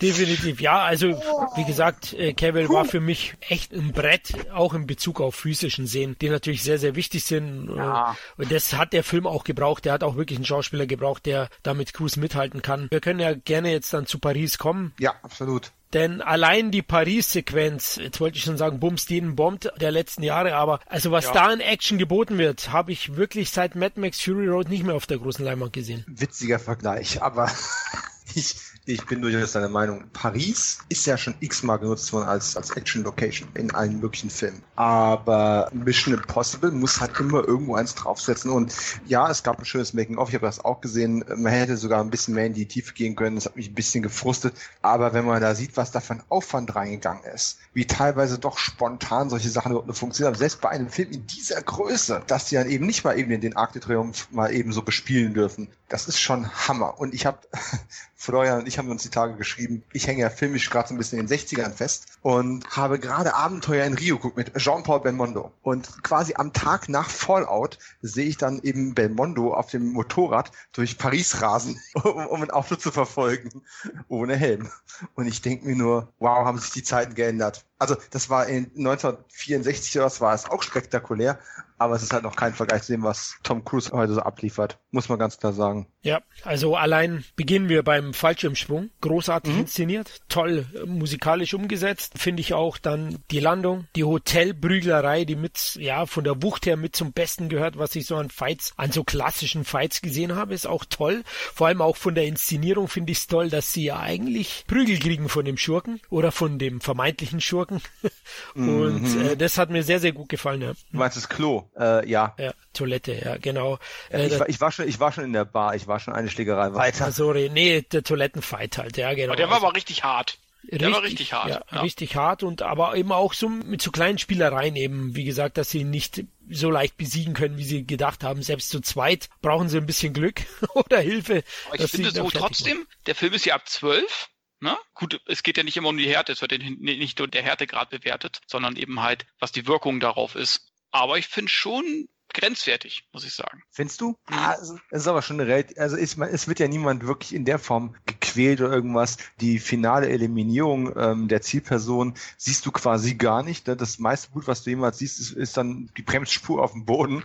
Definitiv, ja. Also wie gesagt, äh, Cavill war für mich echt ein Brett, auch in Bezug auf physischen Sehen, die natürlich sehr, sehr wichtig sind. Ja. Und das hat der Film auch gebraucht. Der hat auch wirklich einen Schauspieler gebraucht, der damit Cruise mithalten kann. Wir können ja gerne jetzt dann zu Paris kommen. Ja, absolut. Denn allein die Paris-Sequenz, jetzt wollte ich schon sagen, bumst jeden Bombt der letzten Jahre, aber also was ja. da in Action geboten wird, habe ich wirklich seit Mad Max Fury Road nicht mehr auf der großen Leinwand gesehen. Witziger Vergleich, aber [laughs] ich, ich bin durchaus deiner Meinung. Paris ist ja schon x-mal genutzt worden als, als Action-Location in allen möglichen Filmen. Aber Mission Impossible muss halt immer irgendwo eins draufsetzen. Und ja, es gab ein schönes Making-of. Ich habe das auch gesehen. Man hätte sogar ein bisschen mehr in die Tiefe gehen können. Das hat mich ein bisschen gefrustet. Aber wenn man da sieht, was da für ein Aufwand reingegangen ist, wie teilweise doch spontan solche Sachen überhaupt nur funktionieren, aber selbst bei einem Film in dieser Größe, dass die dann eben nicht mal eben den Arc de Triomphe mal eben so bespielen dürfen, das ist schon Hammer. Und ich habe, [laughs] Florian und ich haben uns die Tage geschrieben, ich hänge ja filmisch gerade so ein bisschen in den 60ern fest und habe gerade Abenteuer in Rio geguckt mit Jean-Paul Belmondo. Und quasi am Tag nach Fallout sehe ich dann eben Belmondo auf dem Motorrad durch Paris rasen, [laughs] um, um ein Auto zu verfolgen, ohne Helm. Und ich denke mir nur, wow, haben sich die Zeiten geändert. Also das war in 1964 oder was war es auch spektakulär, aber es ist halt noch kein Vergleich zu dem, was Tom Cruise heute so abliefert, muss man ganz klar sagen. Ja, also allein beginnen wir beim Fallschirmschwung, großartig mhm. inszeniert, toll äh, musikalisch umgesetzt, finde ich auch dann die Landung, die Hotelprüglerei, die mit ja von der Wucht her mit zum Besten gehört, was ich so an Fights, an so klassischen Fights gesehen habe, ist auch toll. Vor allem auch von der Inszenierung finde ich es toll, dass sie ja eigentlich Prügel kriegen von dem Schurken oder von dem vermeintlichen Schurken Schurken. Und mhm. äh, das hat mir sehr, sehr gut gefallen. Ja. Du meinst das Klo? Äh, ja. Ja, Toilette, ja, genau. Ja, ich, war, ich, war schon, ich war schon in der Bar, ich war schon eine Schlägerei weiter. Ah, sorry, nee, der Toilettenfight halt, ja, genau. Aber der war aber richtig hart. Der richtig, war richtig hart. Ja, ja, richtig hart und aber eben auch so mit so kleinen Spielereien eben, wie gesagt, dass sie nicht so leicht besiegen können, wie sie gedacht haben. Selbst zu zweit brauchen sie ein bisschen Glück [laughs] oder Hilfe. Aber ich finde so trotzdem, der Film ist ja ab zwölf Ne? Gut, es geht ja nicht immer um die Härte, es wird nicht nur der Härtegrad bewertet, sondern eben halt, was die Wirkung darauf ist. Aber ich finde schon, grenzwertig, muss ich sagen. Findest du? Mhm. Ah, es ist aber schon eine relativ, also ist, es wird ja niemand wirklich in der Form gequält oder irgendwas. Die finale Eliminierung ähm, der Zielperson siehst du quasi gar nicht. Ne? Das meiste Blut, was du jemals siehst, ist, ist dann die Bremsspur auf dem Boden.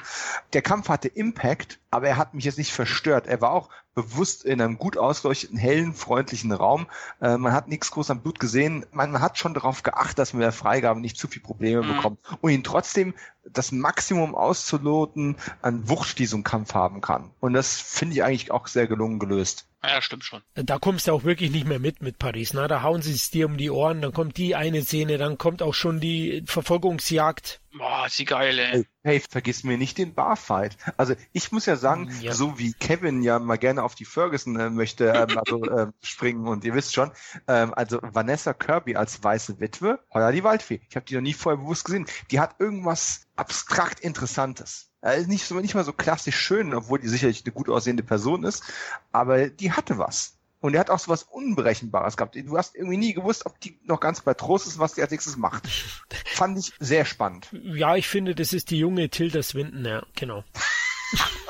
Der Kampf hatte Impact, aber er hat mich jetzt nicht verstört. Er war auch bewusst in einem gut ausgeleuchteten, hellen, freundlichen Raum. Äh, man hat nichts groß am Blut gesehen. Man, hat schon darauf geachtet, dass man mit der Freigabe nicht zu viel Probleme mhm. bekommt und ihn trotzdem das Maximum auszuloten an Wucht, die so ein Kampf haben kann. Und das finde ich eigentlich auch sehr gelungen gelöst. Ja, stimmt schon. Da kommst du auch wirklich nicht mehr mit mit Paris. Ne? Da hauen sie es dir um die Ohren, dann kommt die eine Szene, dann kommt auch schon die Verfolgungsjagd. Boah, ist die geil, ey. Hey, vergiss mir nicht den Barfight. Also ich muss ja sagen, ja. so wie Kevin ja mal gerne auf die Ferguson äh, möchte ähm, [laughs] also, äh, springen und ihr wisst schon, ähm, also Vanessa Kirby als weiße Witwe, heuer die Waldfee. Ich habe die noch nie vorher bewusst gesehen. Die hat irgendwas abstrakt Interessantes. Äh, nicht, so, nicht mal so klassisch schön, obwohl die sicherlich eine gut aussehende Person ist, aber die hatte was. Und er hat auch so was Unberechenbares gehabt. Du hast irgendwie nie gewusst, ob die noch ganz bei Trost ist, was die als nächstes macht. [laughs] Fand ich sehr spannend. Ja, ich finde, das ist die junge Tilda Swinton, ja, genau.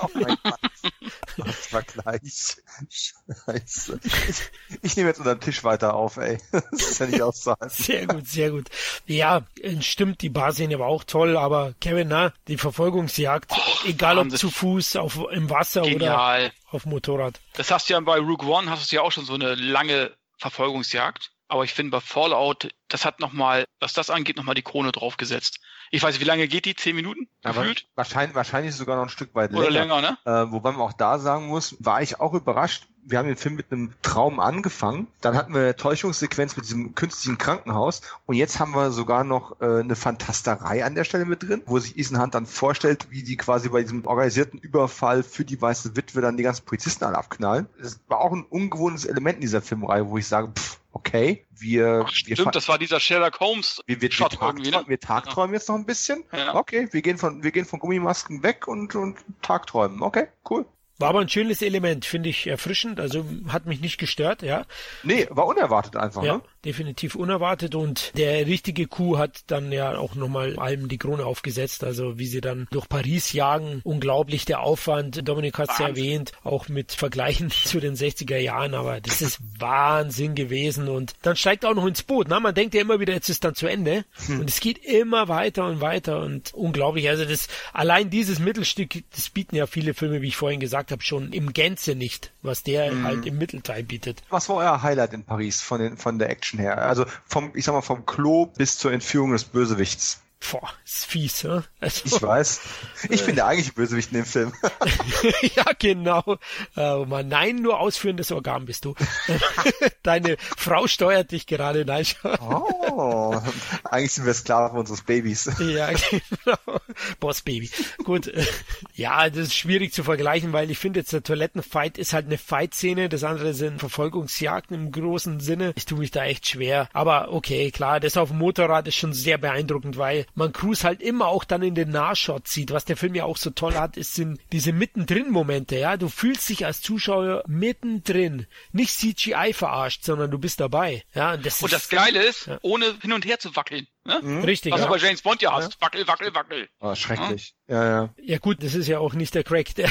Oh mein Gott. Vergleich. Scheiße. Ich, ich nehme jetzt unter den Tisch weiter auf, ey. Das ist ja nicht auszuhalten. Sehr gut, sehr gut. Ja, stimmt, die Barszene war auch toll, aber Kevin, na, die Verfolgungsjagd, oh, egal ob zu Fuß, auf, im Wasser Genial. oder auf Motorrad. Das hast du ja bei Rook One, hast du ja auch schon so eine lange Verfolgungsjagd. Aber ich finde bei Fallout, das hat nochmal, was das angeht, nochmal die Krone draufgesetzt. Ich weiß, wie lange geht die? Zehn Minuten? Gefühlt? Wahrscheinlich, wahrscheinlich sogar noch ein Stück weit Oder länger. länger ne? Äh, wobei man auch da sagen muss, war ich auch überrascht. Wir haben den Film mit einem Traum angefangen, dann hatten wir eine Täuschungssequenz mit diesem künstlichen Krankenhaus und jetzt haben wir sogar noch äh, eine Fantasterei an der Stelle mit drin, wo sich Ethan Hunt dann vorstellt, wie die quasi bei diesem organisierten Überfall für die weiße Witwe dann die ganzen Polizisten alle abknallen. Das war auch ein ungewohntes Element in dieser Filmreihe, wo ich sage, pff, okay, wir... Ach, stimmt, wir das war dieser Sherlock Holmes wir, wir, Shot wir, tagträumen, ne? wir tagträumen jetzt noch ein bisschen. Ja. Okay, wir gehen von wir gehen von Gummimasken weg und, und tagträumen. Okay, cool. War aber ein schönes Element, finde ich erfrischend, also hat mich nicht gestört, ja. Nee, war unerwartet einfach, ja, ne? Definitiv unerwartet und der richtige Coup hat dann ja auch nochmal allem die Krone aufgesetzt, also wie sie dann durch Paris jagen, unglaublich der Aufwand, Dominik hat es ja erwähnt, auch mit Vergleichen [laughs] zu den 60er Jahren, aber das ist Wahnsinn gewesen. Und dann steigt auch noch ins Boot, na, man denkt ja immer wieder, jetzt ist dann zu Ende. Hm. und es geht immer weiter und weiter und unglaublich, also das, allein dieses Mittelstück, das bieten ja viele Filme, wie ich vorhin gesagt habe, schon im Gänze nicht, was der hm. halt im Mittelteil bietet. Was war euer Highlight in Paris von den, von der Action her? Also vom, ich sag mal, vom Klo bis zur Entführung des Bösewichts. Boah, ist fies, ne? Also, ich weiß. Ich äh, bin der eigentliche Bösewicht in dem Film. [laughs] ja, genau. Oh Mann, nein, nur ausführendes Organ bist du. [laughs] Deine Frau steuert dich gerade. Nein. oh, eigentlich sind wir Sklaven unseres Babys. ja, [laughs] genau. [laughs] Boss Baby. Gut. Ja, das ist schwierig zu vergleichen, weil ich finde jetzt der Toilettenfight ist halt eine Fight-Szene. Das andere sind Verfolgungsjagden im großen Sinne. Ich tue mich da echt schwer. Aber okay, klar, das auf dem Motorrad ist schon sehr beeindruckend, weil man Cruise halt immer auch dann in den Nahshot sieht. Was der Film ja auch so toll hat, ist sind diese mittendrin-Momente, ja. Du fühlst dich als Zuschauer mittendrin. Nicht CGI verarscht, sondern du bist dabei. Ja, und das, und das Geile ist, ja. ohne hin und her zu wackeln. Ne? Mhm. Richtig. Was ja. du bei James Bond ja hast. Wackel, wackel, wackel. Oh, schrecklich. Ja, ja. Ja gut, das ist ja auch nicht der Crack. [laughs] da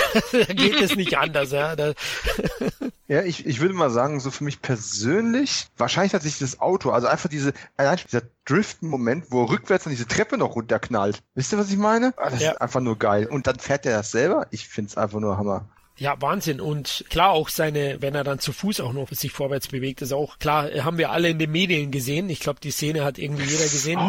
geht es nicht anders. Ja, da [laughs] ja ich, ich würde mal sagen, so für mich persönlich, wahrscheinlich hat sich das Auto, also einfach diese, allein dieser Drift-Moment, wo er rückwärts an diese Treppe noch runterknallt. Wisst ihr, was ich meine? Ah, das ja. ist einfach nur geil. Und dann fährt er das selber. Ich find's einfach nur Hammer. Ja, Wahnsinn. Und klar, auch seine, wenn er dann zu Fuß auch noch sich vorwärts bewegt, ist auch klar, haben wir alle in den Medien gesehen. Ich glaube, die Szene hat irgendwie jeder gesehen.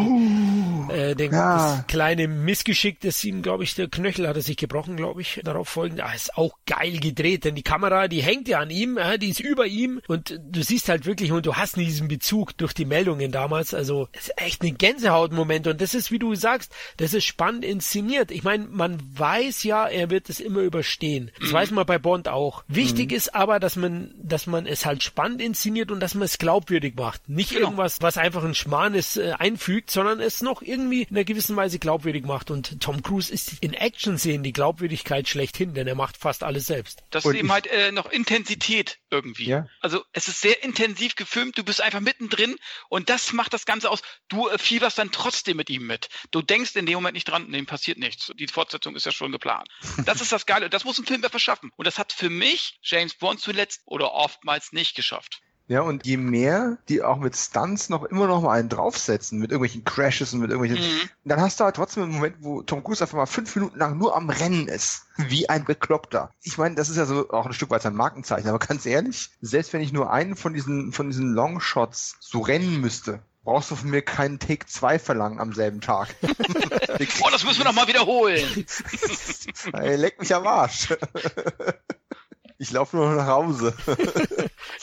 Oh, äh, den, ja. Das kleine Missgeschick, das ihm, glaube ich, der Knöchel hat er sich gebrochen, glaube ich, darauf folgend. Ah, ist auch geil gedreht, denn die Kamera, die hängt ja an ihm, äh, die ist über ihm und du siehst halt wirklich und du hast diesen Bezug durch die Meldungen damals. Also, es ist echt ein Gänsehautmoment und das ist, wie du sagst, das ist spannend inszeniert. Ich meine, man weiß ja, er wird es immer überstehen. Das mhm. weiß man man bei Bond auch. Wichtig Mhm. ist aber, dass man, dass man es halt spannend inszeniert und dass man es glaubwürdig macht. Nicht Genau. irgendwas, was einfach ein Schmarrnes äh, einfügt, sondern es noch irgendwie in einer gewissen Weise glaubwürdig macht. Und Tom Cruise ist in Action-Szenen die Glaubwürdigkeit schlechthin, denn er macht fast alles selbst. Das Und ist eben halt äh, noch Intensität irgendwie. Ja. Also es ist sehr intensiv gefilmt, du bist einfach mittendrin und das macht das Ganze aus. Du äh, fieberst dann trotzdem mit ihm mit. Du denkst in dem Moment nicht dran, dem passiert nichts. Die Fortsetzung ist ja schon geplant. Das ist das Geile. Das muss ein Filmwerfer schaffen. Und das hat für mich James Bond zuletzt oder oftmals nicht geschafft. Ja, und je mehr die auch mit Stunts noch immer noch mal einen draufsetzen, mit irgendwelchen Crashes und mit irgendwelchen, Mhm. dann hast du halt trotzdem einen Moment, wo Tom Cruise einfach mal fünf Minuten lang nur am Rennen ist. Wie ein Bekloppter. Ich meine, das ist ja so auch ein Stück weit sein Markenzeichen, aber ganz ehrlich, selbst wenn ich nur einen von diesen, von diesen Longshots so rennen müsste, brauchst du von mir keinen Take 2 verlangen am selben Tag. [laughs] Oh, das müssen wir noch mal wiederholen. [laughs] Ey, leck mich am Arsch. [laughs] Ich laufe nur noch nach Hause.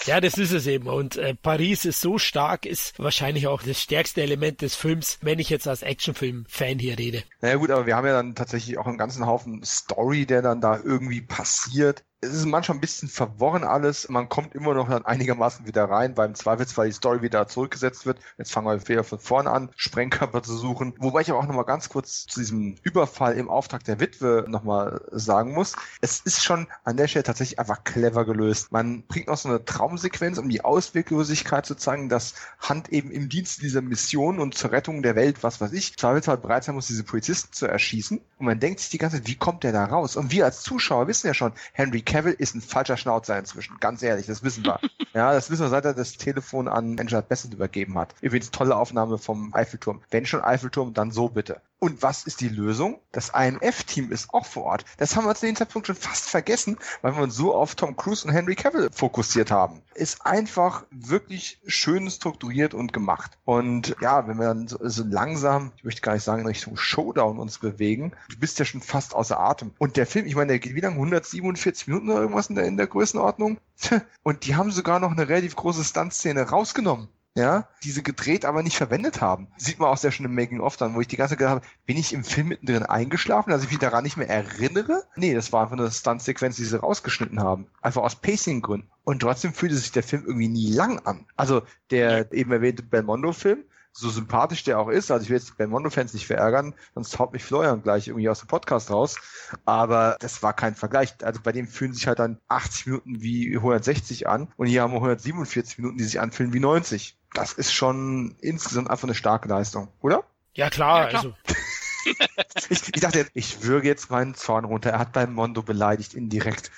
Ja, das ist es eben. Und äh, Paris ist so stark, ist wahrscheinlich auch das stärkste Element des Films, wenn ich jetzt als Actionfilm-Fan hier rede. Naja gut, aber wir haben ja dann tatsächlich auch einen ganzen Haufen Story, der dann da irgendwie passiert. Es ist manchmal ein bisschen verworren alles. Man kommt immer noch dann einigermaßen wieder rein, weil im Zweifelsfall die Story wieder zurückgesetzt wird. Jetzt fangen wir wieder von vorne an, Sprengkörper zu suchen. Wobei ich aber auch nochmal ganz kurz zu diesem Überfall im Auftrag der Witwe nochmal sagen muss. Es ist schon an der Stelle tatsächlich einfach clever gelöst. Man bringt noch so eine Traumsequenz, um die Ausweglosigkeit zu zeigen, dass Hand eben im Dienst dieser Mission und zur Rettung der Welt, was weiß ich, Zweifelsfall bereit sein muss, diese Polizisten zu erschießen. Und man denkt sich die ganze Zeit, wie kommt der da raus? Und wir als Zuschauer wissen ja schon, Henry Cavill ist ein falscher Schnauzer inzwischen. Ganz ehrlich, das wissen wir. [laughs] ja, das wissen wir, seit er das Telefon an Angela Bassett übergeben hat. Übrigens tolle Aufnahme vom Eiffelturm. Wenn schon Eiffelturm, dann so bitte. Und was ist die Lösung? Das IMF-Team ist auch vor Ort. Das haben wir zu dem Zeitpunkt schon fast vergessen, weil wir uns so auf Tom Cruise und Henry Cavill fokussiert haben. Ist einfach wirklich schön strukturiert und gemacht. Und ja, wenn wir dann so, so langsam, ich möchte gar nicht sagen in Richtung Showdown uns bewegen, du bist ja schon fast außer Atem. Und der Film, ich meine, der geht wie lang? 147 Minuten oder irgendwas in der, in der Größenordnung? [laughs] Und die haben sogar noch eine relativ große Stuntszene rausgenommen ja, diese gedreht, aber nicht verwendet haben. Sieht man auch sehr schön im Making-of dann, wo ich die ganze Zeit gedacht habe, bin ich im Film mittendrin eingeschlafen, dass ich mich daran nicht mehr erinnere? Nee, das war einfach eine Stunt-Sequenz, die sie rausgeschnitten haben. Einfach aus Pacing-Gründen. Und trotzdem fühlte sich der Film irgendwie nie lang an. Also der eben erwähnte Belmondo-Film, so sympathisch der auch ist, also ich will jetzt die Belmondo-Fans nicht verärgern, sonst haut mich Florian gleich irgendwie aus dem Podcast raus, aber das war kein Vergleich. Also bei dem fühlen sich halt dann 80 Minuten wie 160 an und hier haben wir 147 Minuten, die sich anfühlen wie 90. Das ist schon insgesamt einfach eine starke Leistung, oder? Ja klar, Ja, klar. also [laughs] Ich, ich dachte, jetzt, ich würge jetzt meinen Zorn runter. Er hat Belmondo beleidigt indirekt.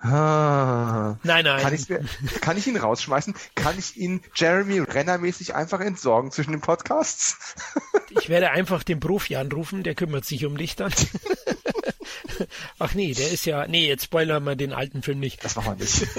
Ah. nein, nein. Kann, mir, kann ich ihn rausschmeißen? Kann ich ihn Jeremy Renner-mäßig einfach entsorgen zwischen den Podcasts? [laughs] Ich werde einfach den Profi anrufen, der kümmert sich um dich dann. [laughs] [laughs] Ach nee, der ist ja, nee, jetzt spoilern wir den alten Film nicht. Das machen wir nicht. [laughs]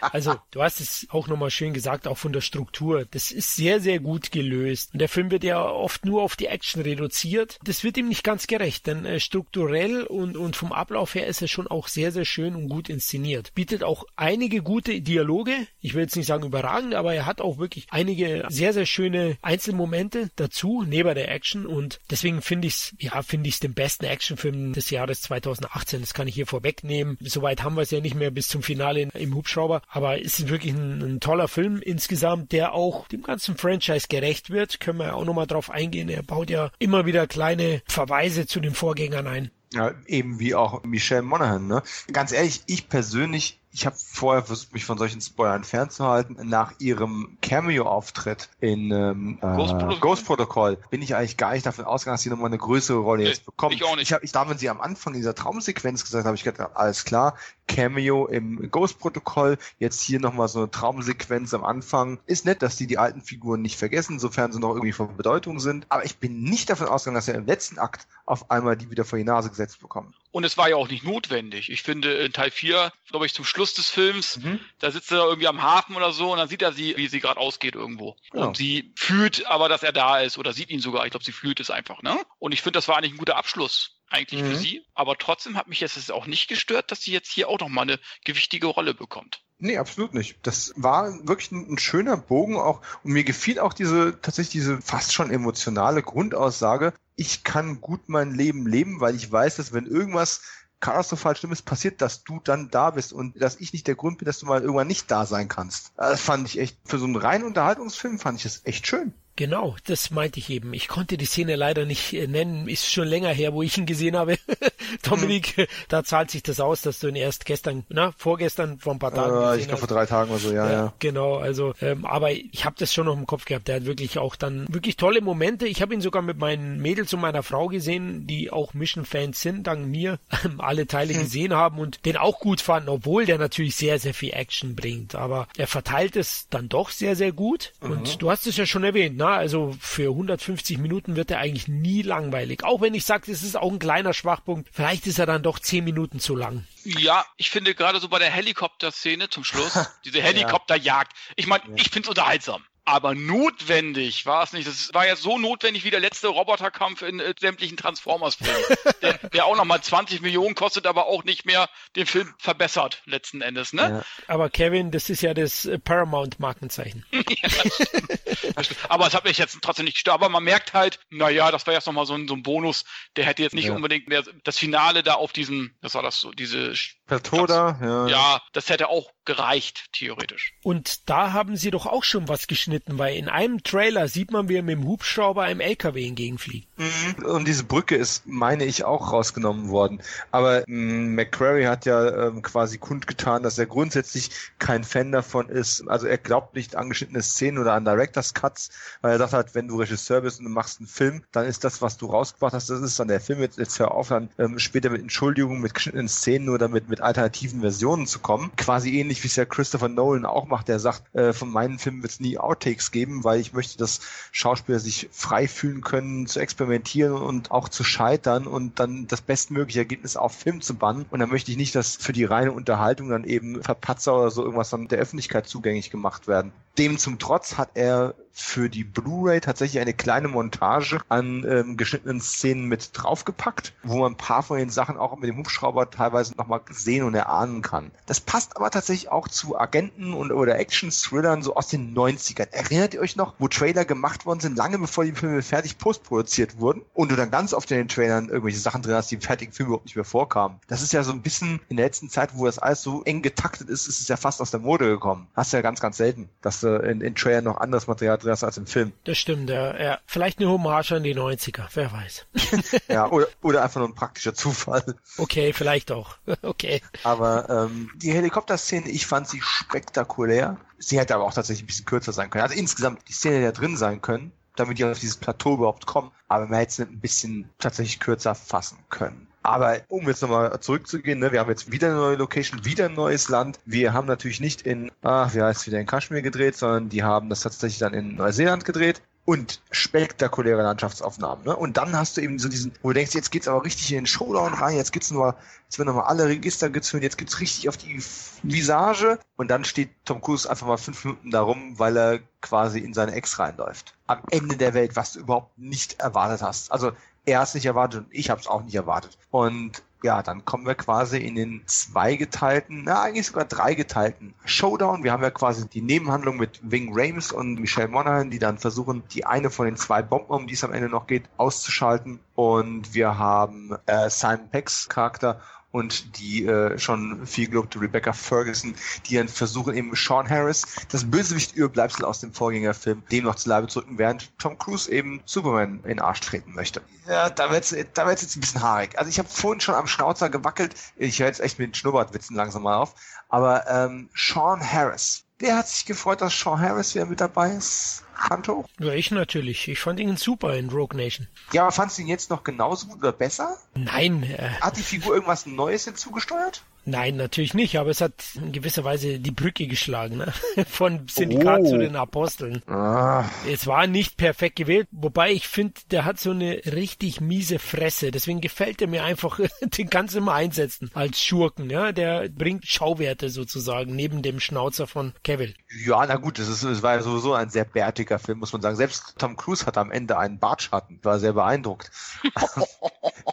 Also, du hast es auch nochmal schön gesagt, auch von der Struktur. Das ist sehr, sehr gut gelöst. Und der Film wird ja oft nur auf die Action reduziert. Das wird ihm nicht ganz gerecht, denn äh, strukturell und, und vom Ablauf her ist er schon auch sehr, sehr schön und gut inszeniert. Bietet auch einige gute Dialoge. Ich will jetzt nicht sagen überragend, aber er hat auch wirklich einige sehr, sehr schöne Einzelmomente dazu, neben der Action. Und deswegen finde ich es, ja, finde ich es den besten Actionfilm des Jahres 2018. Das kann ich hier vorwegnehmen. Soweit haben wir es ja nicht mehr bis zum Finale in- im Hubschrauber. Aber es ist wirklich ein, ein toller Film insgesamt, der auch dem ganzen Franchise gerecht wird. Können wir ja auch nochmal drauf eingehen. Er baut ja immer wieder kleine Verweise zu den Vorgängern ein. Ja, eben wie auch Michelle Monaghan, ne? Ganz ehrlich, ich persönlich, ich habe vorher versucht, mich von solchen Spoilern fernzuhalten. Nach ihrem Cameo-Auftritt in ähm, äh, Ghost Protocol? Ghost Protocol bin ich eigentlich gar nicht davon ausgegangen, dass sie nochmal eine größere Rolle jetzt bekommt. ich auch nicht. Ich habe, ich, da, wenn sie am Anfang dieser Traumsequenz gesagt habe, ich gedacht, alles klar, Cameo im Ghost Protocol, jetzt hier nochmal so eine Traumsequenz am Anfang. Ist nett, dass die die alten Figuren nicht vergessen, sofern sie noch irgendwie von Bedeutung sind. Aber ich bin nicht davon ausgegangen, dass er im letzten Akt auf einmal die wieder vor die Nase gesetzt bekommen. Und es war ja auch nicht notwendig. Ich finde, in Teil 4, glaube ich, zum Schluss des Films, da sitzt er irgendwie am Hafen oder so und dann sieht er sie, wie sie gerade ausgeht irgendwo. Ja. Und sie fühlt aber, dass er da ist oder sieht ihn sogar. Ich glaube, sie fühlt es einfach, ne? Und ich finde, das war eigentlich ein guter Abschluss eigentlich Mhm. für sie. Aber trotzdem hat mich jetzt auch nicht gestört, dass sie jetzt hier auch noch mal eine gewichtige Rolle bekommt. Nee, absolut nicht. Das war wirklich ein, schöner Bogen auch. Und mir gefiel auch diese, tatsächlich diese fast schon emotionale Grundaussage. Ich kann gut mein Leben leben, weil ich weiß, dass wenn irgendwas katastrophal Schlimmes passiert, dass du dann da bist und dass ich nicht der Grund bin, dass du mal irgendwann nicht da sein kannst. Das fand ich echt, für so einen reinen Unterhaltungsfilm fand ich es echt schön. Genau, das meinte ich eben. Ich konnte die Szene leider nicht äh, nennen. Ist schon länger her, wo ich ihn gesehen habe. [laughs] Dominik, mhm. da zahlt sich das aus, dass du ihn erst gestern, na, vorgestern vor ein paar Tagen äh, Ich glaube vor drei Tagen oder so, ja, ja. ja. Genau, also, ähm, aber ich habe das schon noch im Kopf gehabt. Der hat wirklich auch dann wirklich tolle Momente. Ich habe ihn sogar mit meinen Mädels und meiner Frau gesehen, die auch Mission-Fans sind, dank mir, alle Teile hm. gesehen haben und den auch gut fanden, obwohl der natürlich sehr, sehr viel Action bringt. Aber er verteilt es dann doch sehr, sehr gut. Mhm. Und du hast es ja schon erwähnt, na, also für 150 Minuten wird er eigentlich nie langweilig. Auch wenn ich sage, es ist auch ein kleiner Schwachpunkt. Vielleicht ist er dann doch 10 Minuten zu lang. Ja, ich finde gerade so bei der Helikopter-Szene zum Schluss, [laughs] diese Helikopterjagd, ich meine, ja. ich finde es unterhaltsam aber notwendig war es nicht. Das war ja so notwendig wie der letzte Roboterkampf in äh, sämtlichen Transformers-Filmen, [laughs] der, der auch nochmal 20 Millionen kostet, aber auch nicht mehr den Film verbessert, letzten Endes, ne? Ja. Aber Kevin, das ist ja das äh, Paramount-Markenzeichen. [laughs] ja, aber es hat mich jetzt trotzdem nicht gestört. Aber man merkt halt, naja, das war jetzt nochmal so ein, so ein Bonus, der hätte jetzt nicht ja. unbedingt mehr das Finale da auf diesen, das war das so, diese Plateau da, ja. Ja, das hätte auch gereicht, theoretisch. Und da haben sie doch auch schon was geschnitten, weil in einem Trailer sieht man, wie er mit dem Hubschrauber einem LKW entgegenfliegt. Mhm. Und diese Brücke ist, meine ich, auch rausgenommen worden. Aber ähm, McQuarrie hat ja ähm, quasi kundgetan, dass er grundsätzlich kein Fan davon ist. Also er glaubt nicht an geschnittene Szenen oder an Director's Cuts, weil er sagt halt, wenn du Regisseur bist und du machst einen Film, dann ist das, was du rausgebracht hast, das ist dann der Film. Jetzt, jetzt hör auf, dann ähm, später mit Entschuldigungen, mit geschnittenen Szenen oder mit, mit alternativen Versionen zu kommen. Quasi ähnlich wie es ja Christopher Nolan auch macht, der sagt, äh, von meinen Filmen wird es nie Outtakes geben, weil ich möchte, dass Schauspieler sich frei fühlen können, zu experimentieren und auch zu scheitern und dann das bestmögliche Ergebnis auf Film zu bannen. Und dann möchte ich nicht, dass für die reine Unterhaltung dann eben Verpatzer oder so irgendwas dann der Öffentlichkeit zugänglich gemacht werden. Dem zum Trotz hat er für die Blu-ray tatsächlich eine kleine Montage an ähm, geschnittenen Szenen mit draufgepackt, wo man ein paar von den Sachen auch mit dem Hubschrauber teilweise nochmal sehen und erahnen kann. Das passt aber tatsächlich auch zu Agenten und oder Action-Thrillern so aus den 90ern. Erinnert ihr euch noch, wo Trailer gemacht worden sind, lange bevor die Filme fertig postproduziert wurden und du dann ganz oft in den Trailern irgendwelche Sachen drin hast, die im fertigen Film überhaupt nicht mehr vorkamen. Das ist ja so ein bisschen in der letzten Zeit, wo das alles so eng getaktet ist, ist es ja fast aus der Mode gekommen. Hast du ja ganz, ganz selten, dass du in, in Trailern noch anderes Material drin hast als im Film. Das stimmt, ja. ja. Vielleicht eine Hommage an die 90er, wer weiß. [laughs] ja, oder, oder einfach nur ein praktischer Zufall. Okay, vielleicht auch. [laughs] okay. Aber ähm, die Helikopter-Szene, ich fand sie spektakulär. Sie hätte aber auch tatsächlich ein bisschen kürzer sein können. Also insgesamt die Szene ja drin sein können, damit die auf dieses Plateau überhaupt kommen. Aber man hätte es ein bisschen tatsächlich kürzer fassen können. Aber um jetzt nochmal zurückzugehen, ne, wir haben jetzt wieder eine neue Location, wieder ein neues Land. Wir haben natürlich nicht in, ach, wie heißt es, wieder in Kaschmir gedreht, sondern die haben das tatsächlich dann in Neuseeland gedreht und spektakuläre Landschaftsaufnahmen. Ne? Und dann hast du eben so diesen, wo du denkst, jetzt geht's aber richtig in den Showdown rein, jetzt geht's nur, jetzt werden nochmal alle Register gezündet, jetzt geht's richtig auf die Visage und dann steht Tom Cruise einfach mal fünf Minuten darum, weil er quasi in seine Ex reinläuft. Am Ende der Welt, was du überhaupt nicht erwartet hast. Also er hat es nicht erwartet und ich habe es auch nicht erwartet. Und ja, dann kommen wir quasi in den zweigeteilten, na eigentlich sogar dreigeteilten Showdown. Wir haben ja quasi die Nebenhandlung mit Wing Rames und Michelle Monaghan, die dann versuchen, die eine von den zwei Bomben, um die es am Ende noch geht, auszuschalten. Und wir haben äh, Simon Pecks Charakter und die äh, schon viel gelobte Rebecca Ferguson, die dann versuchen eben Sean Harris, das Bösewicht Überbleibsel aus dem Vorgängerfilm, dem noch zu Leibe zu drücken, während Tom Cruise eben Superman in den Arsch treten möchte. Ja, da wird's, da wird's jetzt ein bisschen haarig. Also ich habe vorhin schon am Schnauzer gewackelt. Ich höre jetzt echt mit den Schnurrbartwitzen langsam mal auf. Aber ähm, Sean Harris, Wer hat sich gefreut, dass Sean Harris wieder mit dabei ist? Kanto? Ja, ich natürlich. Ich fand ihn super in Rogue Nation. Ja, aber fandst du ihn jetzt noch genauso gut oder besser? Nein. Äh, hat die Figur irgendwas Neues hinzugesteuert? Nein, natürlich nicht, aber es hat in gewisser Weise die Brücke geschlagen, ne? [laughs] von Syndikat oh. zu den Aposteln. Ah. Es war nicht perfekt gewählt, wobei ich finde, der hat so eine richtig miese Fresse, deswegen gefällt er mir einfach, [laughs] den kannst du immer einsetzen als Schurken, ja, der bringt Schauwerte sozusagen, neben dem Schnauzer von Kevin. Ja, na gut, das, ist, das war ja sowieso ein sehr bärtiger Film, muss man sagen. Selbst Tom Cruise hat am Ende einen Bartschatten, war sehr beeindruckt. [laughs]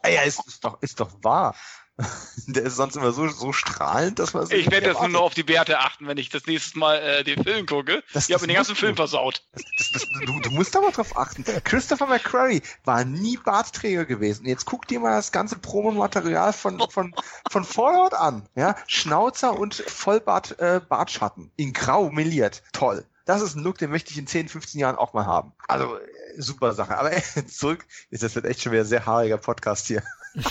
ja, ist, ist, doch, ist doch wahr. [laughs] Der ist sonst immer so, so strahlend, dass man es Ich werde jetzt nur noch auf die Werte achten, wenn ich das nächste Mal äh, den Film gucke. Das, ich habe den ganzen Film versaut. Das, das, du, du, musst aber drauf achten. Christopher McQuarrie war nie Bartträger gewesen. Jetzt guck dir mal das ganze Promomaterial von, von, von Fallout an. Ja? Schnauzer und Vollbart äh, Bartschatten. In grau meliert. Toll. Das ist ein Look, den möchte ich in 10, 15 Jahren auch mal haben. Also, äh, super Sache. Aber äh, [laughs] zurück, das wird echt schon wieder ein sehr haariger Podcast hier. [laughs]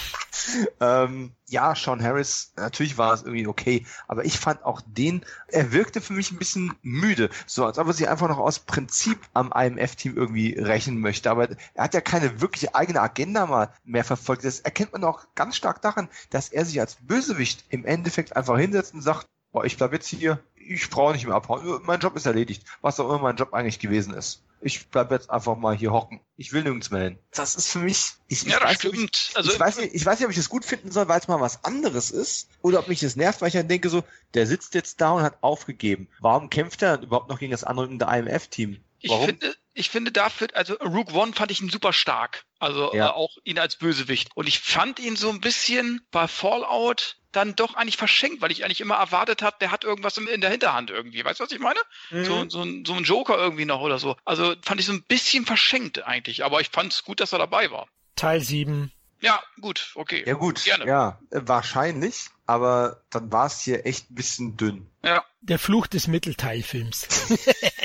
ähm, ja, Sean Harris, natürlich war es irgendwie okay, aber ich fand auch den, er wirkte für mich ein bisschen müde, so als ob er sich einfach noch aus Prinzip am IMF-Team irgendwie rächen möchte. Aber er hat ja keine wirkliche eigene Agenda mal mehr verfolgt. Das erkennt man auch ganz stark daran, dass er sich als Bösewicht im Endeffekt einfach hinsetzt und sagt, boah, ich bleib jetzt hier, ich brauche nicht mehr abhauen, mein Job ist erledigt, was auch immer mein Job eigentlich gewesen ist ich bleib jetzt einfach mal hier hocken. Ich will nirgends mehr hin. Das ist für mich. Ich, ja, ich das weiß, stimmt. Ich, also, ich, weiß nicht, ich weiß nicht, ob ich das gut finden soll, weil es mal was anderes ist, oder ob mich das nervt, weil ich dann denke so, der sitzt jetzt da und hat aufgegeben. Warum kämpft er überhaupt noch gegen das andere in der IMF-Team? Ich finde, ich finde dafür, also Rook One fand ich ihn super stark. Also ja. äh, auch ihn als Bösewicht. Und ich fand ihn so ein bisschen bei Fallout dann doch eigentlich verschenkt, weil ich eigentlich immer erwartet habe, der hat irgendwas in der Hinterhand irgendwie. Weißt du, was ich meine? Mhm. So, so, ein, so ein Joker irgendwie noch oder so. Also fand ich so ein bisschen verschenkt eigentlich. Aber ich fand es gut, dass er dabei war. Teil 7. Ja, gut, okay. Ja, gut. Gerne. Ja, äh, wahrscheinlich. Aber dann war es hier echt ein bisschen dünn. Ja. Der Fluch des Mittelteilfilms. [laughs]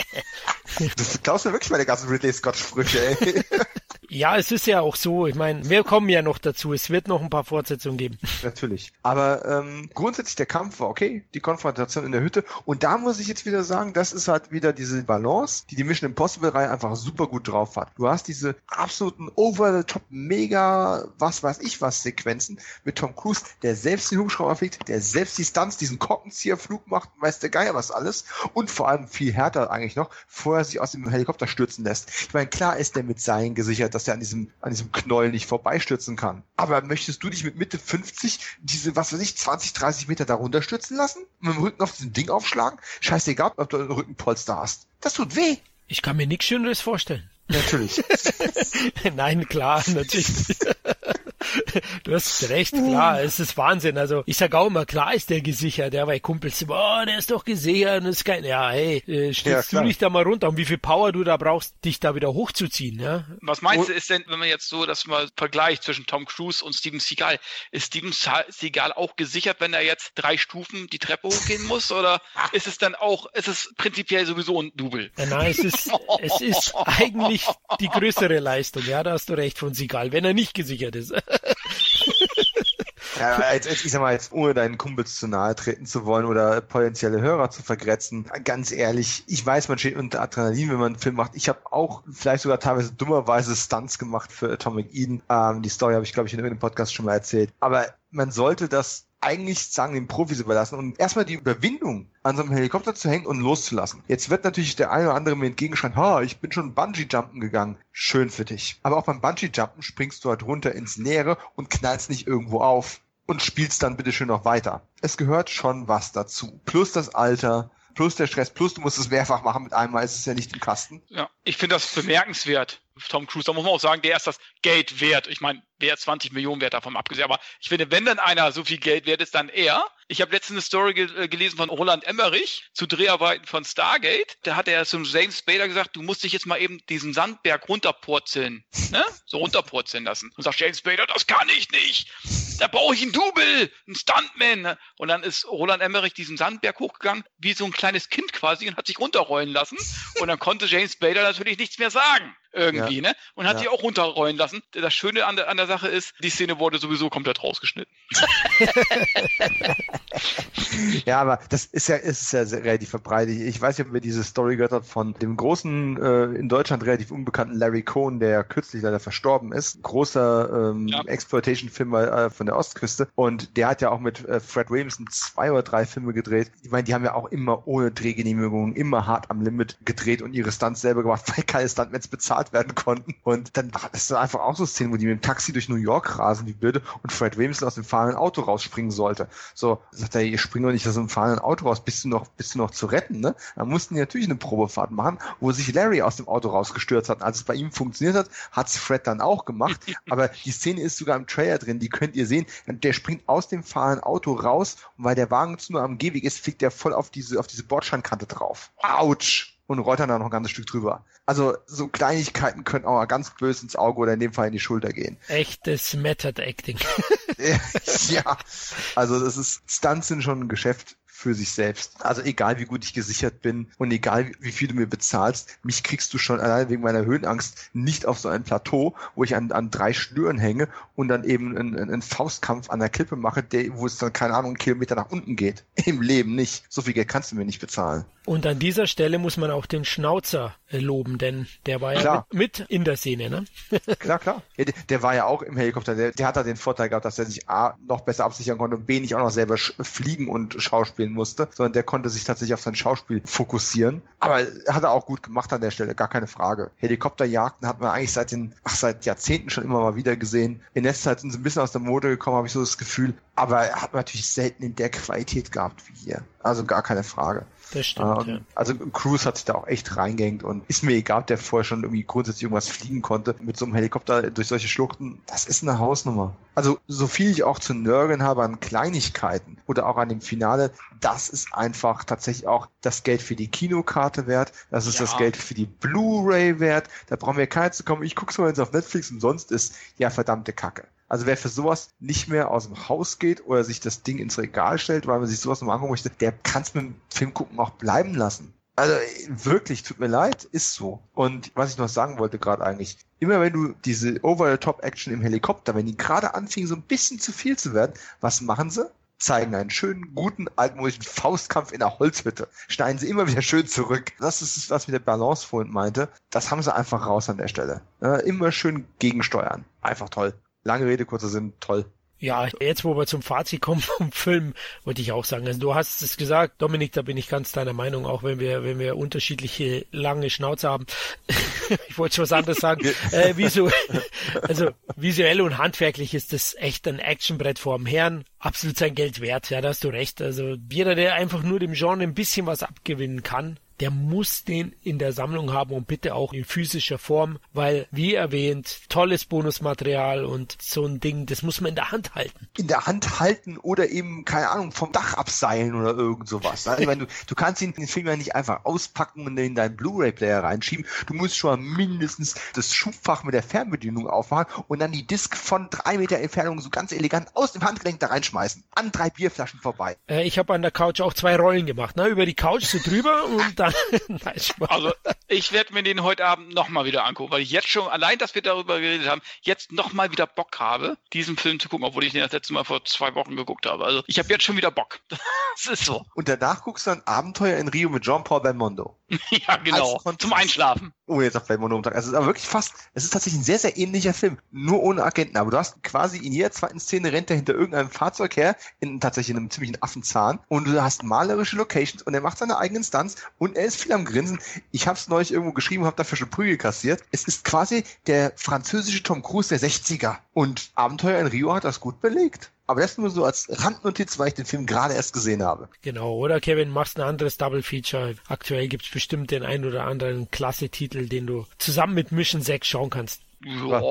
du glaubst mir wirklich meine ganzen Ridley Scott-Sprüche, ey. [laughs] Ja, es ist ja auch so. Ich meine, wir kommen ja noch dazu. Es wird noch ein paar Fortsetzungen geben. Natürlich. Aber ähm, grundsätzlich der Kampf war okay, die Konfrontation in der Hütte. Und da muss ich jetzt wieder sagen, das ist halt wieder diese Balance, die die Mission Impossible-Reihe einfach super gut drauf hat. Du hast diese absoluten over-the-top, mega, was weiß ich was Sequenzen mit Tom Cruise, der selbst den Hubschrauber fliegt, der selbst die Stunts, diesen Korkenzieherflug macht, weiß der Geier was alles. Und vor allem viel härter eigentlich noch, vorher sich aus dem Helikopter stürzen lässt. Ich meine, klar ist der mit Seilen gesichert, dass er an diesem, an diesem Knäuel nicht vorbeistürzen kann. Aber möchtest du dich mit Mitte 50 diese, was weiß ich, 20, 30 Meter darunter stürzen lassen? Mit dem Rücken auf diesem Ding aufschlagen? Scheißegal, ob du einen Rückenpolster hast. Das tut weh. Ich kann mir nichts Schöneres vorstellen. Natürlich. [laughs] Nein, klar, natürlich. [laughs] du hast recht, klar, es ist Wahnsinn. Also ich sag auch immer, klar ist der gesichert, ja, weil Kumpels, boah, der ist doch gesichert, das ist kein, ja, hey, äh, stürzt ja, du dich da mal runter und wie viel Power du da brauchst, dich da wieder hochzuziehen, ja. Was meinst du, ist denn, wenn man jetzt so das mal vergleicht zwischen Tom Cruise und Steven Seagal, ist Steven Seagal auch gesichert, wenn er jetzt drei Stufen die Treppe hochgehen muss, oder [laughs] ist es dann auch, ist es prinzipiell sowieso ein Double? Ja, nein, es ist, es ist [laughs] eigentlich die größere Leistung, ja, da hast du recht von Seagal, wenn er nicht gesichert ist. Ja, jetzt, jetzt, ich sag mal, jetzt, ohne deinen Kumpels zu nahe treten zu wollen oder potenzielle Hörer zu vergrätzen, ganz ehrlich, ich weiß, man steht unter Adrenalin, wenn man einen Film macht. Ich habe auch vielleicht sogar teilweise dummerweise Stunts gemacht für Atomic Eden. Ähm, die Story habe ich, glaube ich, in irgendeinem Podcast schon mal erzählt. Aber man sollte das eigentlich sagen den Profis überlassen und erstmal die Überwindung an so einem Helikopter zu hängen und loszulassen. Jetzt wird natürlich der eine oder andere mir entgegenschreien, ha, ich bin schon Bungee-Jumpen gegangen. Schön für dich. Aber auch beim Bungee-Jumpen springst du halt runter ins Leere und knallst nicht irgendwo auf und spielst dann bitteschön noch weiter. Es gehört schon was dazu. Plus das Alter, plus der Stress, plus du musst es mehrfach machen mit einmal, ist es ja nicht im Kasten. Ja, ich finde das bemerkenswert. Tom Cruise, da muss man auch sagen, der ist das Geld wert. Ich meine, wer 20 Millionen wert davon abgesehen. Aber ich finde, wenn dann einer so viel Geld wert ist, dann er. Ich habe letztens eine Story ge äh, gelesen von Roland Emmerich zu Dreharbeiten von Stargate. Da hat er zum James Spader gesagt, du musst dich jetzt mal eben diesen Sandberg runterpurzeln. Ne? So runterpurzeln lassen. Und sagt James Spader, das kann ich nicht. Da brauche ich einen Double, einen Stuntman. Und dann ist Roland Emmerich diesen Sandberg hochgegangen, wie so ein kleines Kind quasi, und hat sich runterrollen lassen. Und dann konnte James Spader natürlich nichts mehr sagen irgendwie, ja. ne? Und hat ja. die auch runterrollen lassen. Das Schöne an der, an der Sache ist, die Szene wurde sowieso komplett rausgeschnitten. [laughs] ja, aber das ist ja, ist ja relativ verbreitet. Ich weiß nicht, ob wir diese Story gehört haben von dem großen, äh, in Deutschland relativ unbekannten Larry Cohn, der kürzlich leider verstorben ist. Großer ähm, ja. Exploitation-Film äh, von der Ostküste. Und der hat ja auch mit äh, Fred Williamson zwei oder drei Filme gedreht. Ich meine, die haben ja auch immer ohne Drehgenehmigung, immer hart am Limit gedreht und ihre Stunts selber gemacht, [laughs] weil keine Stuntmans bezahlt bezahlt werden konnten. Und dann war das einfach auch so Szenen, wo die mit dem Taxi durch New York rasen, wie blöde, und Fred Williamson aus dem fahrenden Auto rausspringen sollte. So, sagt er, ihr springt doch nicht aus dem fahrenden Auto raus, bist du noch, bist du noch zu retten, ne? Da mussten die natürlich eine Probefahrt machen, wo sich Larry aus dem Auto rausgestürzt hat. Als es bei ihm funktioniert hat, hat's Fred dann auch gemacht. [laughs] Aber die Szene ist sogar im Trailer drin, die könnt ihr sehen. Der springt aus dem fahrenden Auto raus und weil der Wagen zu nur am Gehweg ist, fliegt der voll auf diese, auf diese Bordscheinkante drauf. Autsch! Und dann da noch ein ganzes Stück drüber. Also so Kleinigkeiten können auch mal ganz böse ins Auge oder in dem Fall in die Schulter gehen. Echtes Method Acting. [laughs] ja, also das ist, Stunts sind schon ein Geschäft für sich selbst. Also egal wie gut ich gesichert bin und egal wie viel du mir bezahlst, mich kriegst du schon allein wegen meiner Höhenangst nicht auf so ein Plateau, wo ich an, an drei Schnüren hänge und dann eben einen, einen Faustkampf an der Klippe mache, der, wo es dann, keine Ahnung, einen Kilometer nach unten geht. [laughs] Im Leben nicht. So viel Geld kannst du mir nicht bezahlen. Und an dieser Stelle muss man auch den Schnauzer äh, loben, denn der war ja mit, mit, in der Szene, ne? [laughs] klar, klar. Ja, der, der, war ja auch im Helikopter. Der, der hat da den Vorteil gehabt, dass er sich A noch besser absichern konnte und B nicht auch noch selber fliegen und schauspielen musste, sondern der konnte sich tatsächlich auf sein Schauspiel fokussieren. Aber hat er auch gut gemacht an der Stelle, gar keine Frage. Helikopterjagden hat man eigentlich seit den, ach, seit Jahrzehnten schon immer mal wieder gesehen. In letzter Zeit sind sie ein bisschen aus der Mode gekommen, habe ich so das Gefühl. Aber er hat natürlich selten in der Qualität gehabt wie hier. Also gar keine Frage. Das stimmt, ähm, ja. Also Cruise hat sich da auch echt reingehängt und ist mir egal, ob der vorher schon irgendwie grundsätzlich irgendwas fliegen konnte. Mit so einem Helikopter durch solche Schluchten, das ist eine Hausnummer. Also so viel ich auch zu nörgeln habe an Kleinigkeiten oder auch an dem Finale, das ist einfach tatsächlich auch das Geld für die Kinokarte wert, das ist ja. das Geld für die Blu-ray wert. Da brauchen wir keinen zu kommen. Ich guck's mal, es auf Netflix umsonst ist. Ja, verdammte Kacke. Also wer für sowas nicht mehr aus dem Haus geht oder sich das Ding ins Regal stellt, weil man sich sowas nochmal angucken möchte, der kann es mit dem Film gucken auch bleiben lassen. Also wirklich, tut mir leid, ist so. Und was ich noch sagen wollte gerade eigentlich, immer wenn du diese Over-the-Top-Action im Helikopter, wenn die gerade anfingen, so ein bisschen zu viel zu werden, was machen sie? zeigen einen schönen, guten, altmodischen Faustkampf in der Holzhütte. Schneiden sie immer wieder schön zurück. Das ist es, was mit der Balance vorhin meinte. Das haben sie einfach raus an der Stelle. immer schön gegensteuern. Einfach toll. Lange Rede, kurzer Sinn, toll. Ja, jetzt wo wir zum Fazit kommen vom [laughs] Film, wollte ich auch sagen. Also du hast es gesagt, Dominik, da bin ich ganz deiner Meinung, auch wenn wir, wenn wir unterschiedliche lange Schnauze haben. [laughs] ich wollte schon was anderes sagen. äh, visu [laughs] also visuell und handwerklich ist das echt ein Actionbrett vorm Herrn. Absolut sein Geld wert, ja, da hast du recht. Also jeder, der einfach nur dem Genre ein bisschen was abgewinnen kann, der muss den in der Sammlung haben und bitte auch in physischer Form, weil, wie erwähnt, tolles Bonusmaterial und so ein Ding, das muss man in der Hand halten. In der Hand halten oder eben, keine Ahnung, vom Dach abseilen oder irgend sowas. Also, du, du kannst ihn, den Film ja nicht einfach auspacken und in deinen Blu-ray-Player reinschieben. Du musst schon mindestens das Schubfach mit der Fernbedienung aufmachen und dann die Disc von drei Meter Entfernung so ganz elegant aus dem Handgelenk da reinschmeißen. An drei Bierflaschen vorbei. Äh, ich habe an der Couch auch zwei Rollen gemacht, ne? Über die Couch so drüber und dann [laughs] Nein, also ich werde mir den heute Abend nochmal wieder angucken, weil ich jetzt schon, allein, dass wir darüber geredet haben, jetzt nochmal wieder Bock habe, diesen Film zu gucken, obwohl ich den das letzte Mal vor zwei Wochen geguckt habe. Also ich habe jetzt schon wieder Bock. [laughs] Das ist so. Und danach guckst du ein Abenteuer in Rio mit Jean-Paul Belmondo. [laughs] ja, genau. Zum Einschlafen. Oh, jetzt auf Belmondo am Tag. Also es ist aber wirklich fast, es ist tatsächlich ein sehr, sehr ähnlicher Film. Nur ohne Agenten. Aber du hast quasi in jeder zweiten Szene rennt er hinter irgendeinem Fahrzeug her, in tatsächlich einem ziemlichen Affenzahn. Und du hast malerische Locations und er macht seine eigenen Stunts und er ist viel am Grinsen. Ich habe es neulich irgendwo geschrieben, habe dafür schon Prügel kassiert. Es ist quasi der französische Tom Cruise der 60er. Und Abenteuer in Rio hat das gut belegt. Aber das nur so als Randnotiz, weil ich den Film gerade erst gesehen habe. Genau, oder Kevin, machst ein anderes Double Feature. Aktuell gibt's bestimmt den ein oder anderen Klasse-Titel, den du zusammen mit Mission 6 schauen kannst. Ja,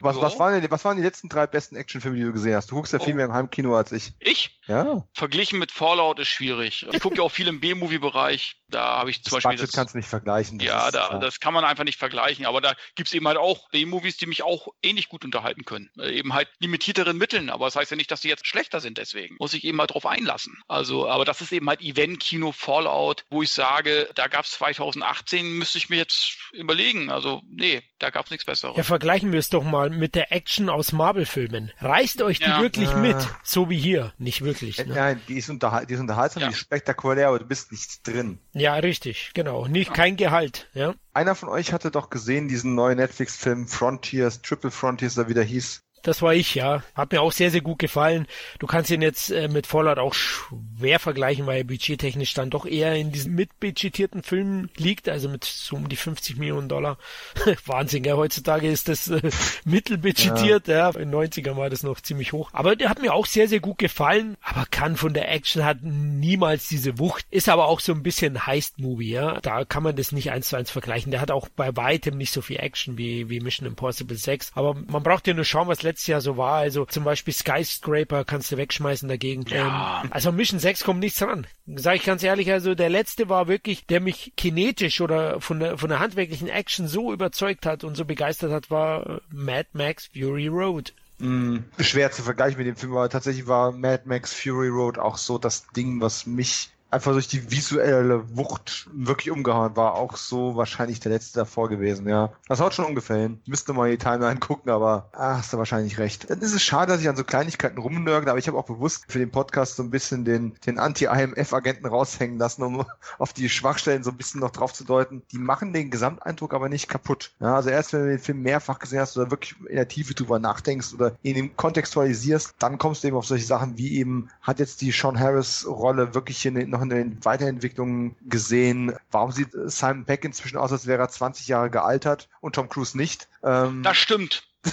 was, ja. Was, waren denn, was waren die letzten drei besten Actionfilme, die du gesehen hast? Du guckst ja viel oh. mehr im Heimkino als ich. Ich? Ja. Verglichen mit Fallout ist schwierig. Ich gucke ja auch viel im B-Movie-Bereich. Da habe ich zum das Beispiel. Das kannst du nicht vergleichen. Das ja, da, das kann man einfach nicht vergleichen. Aber da gibt's eben halt auch B-Movies, die mich auch ähnlich gut unterhalten können. Äh, eben halt limitierteren Mitteln. Aber das heißt ja nicht, dass die jetzt schlechter sind deswegen. Muss ich eben mal drauf einlassen. Also, aber das ist eben halt Event-Kino Fallout, wo ich sage, da gab's 2018, müsste ich mir jetzt überlegen. Also, nee, da gab's nichts Besseres. Ja, vergleichen wir es doch mal mit der Action aus Marvel-Filmen. Reißt euch die ja. wirklich ah. mit? So wie hier. Nicht wirklich. Ne? Ja, die ist, unterhal die ist unterhaltsam, ja. die ist spektakulär, aber du bist nichts drin. Ja, richtig, genau. Nicht kein Gehalt, ja. Einer von euch hatte doch gesehen diesen neuen Netflix-Film Frontiers, Triple Frontiers, der hieß. Das war ich, ja. Hat mir auch sehr, sehr gut gefallen. Du kannst ihn jetzt äh, mit Fallout auch schwer vergleichen, weil er budgettechnisch dann doch eher in diesen mitbudgetierten Filmen liegt, also mit so um die 50 Millionen Dollar. [laughs] Wahnsinn, ja. Heutzutage ist das äh, mittelbudgetiert, ja. ja. In 90ern war das noch ziemlich hoch. Aber der hat mir auch sehr, sehr gut gefallen, aber kann von der Action hat niemals diese Wucht. Ist aber auch so ein bisschen Heist-Movie, ja. Da kann man das nicht eins zu eins vergleichen. Der hat auch bei weitem nicht so viel Action wie, wie Mission Impossible 6. Aber man braucht ja nur schauen, was letztes Jahr so war. Also zum Beispiel Skyscraper kannst du wegschmeißen dagegen. Ja. Ähm, also Mission 6 kommt nichts dran. Sag ich ganz ehrlich, also der letzte war wirklich, der mich kinetisch oder von der, von der handwerklichen Action so überzeugt hat und so begeistert hat, war Mad Max Fury Road. Mm, schwer zu vergleichen mit dem Film, aber tatsächlich war Mad Max Fury Road auch so das Ding, was mich einfach durch die visuelle Wucht wirklich umgehauen war. Auch so wahrscheinlich der letzte davor gewesen, ja. Das haut schon ungefähr hin. Müsste mal die Timeline gucken, aber ah, hast du wahrscheinlich recht. Dann ist es schade, dass ich an so Kleinigkeiten rumnörgle, aber ich habe auch bewusst für den Podcast so ein bisschen den, den Anti-IMF-Agenten raushängen lassen, um [laughs] auf die Schwachstellen so ein bisschen noch drauf zu deuten. Die machen den Gesamteindruck aber nicht kaputt. Ja, also erst wenn du den Film mehrfach gesehen hast oder wirklich in der Tiefe drüber nachdenkst oder ihn ihm kontextualisierst, dann kommst du eben auf solche Sachen wie eben, hat jetzt die Sean Harris-Rolle wirklich hier noch in den Weiterentwicklungen gesehen. Warum sieht Simon Peck inzwischen aus, als wäre er 20 Jahre gealtert und Tom Cruise nicht? Ähm, das stimmt. [laughs]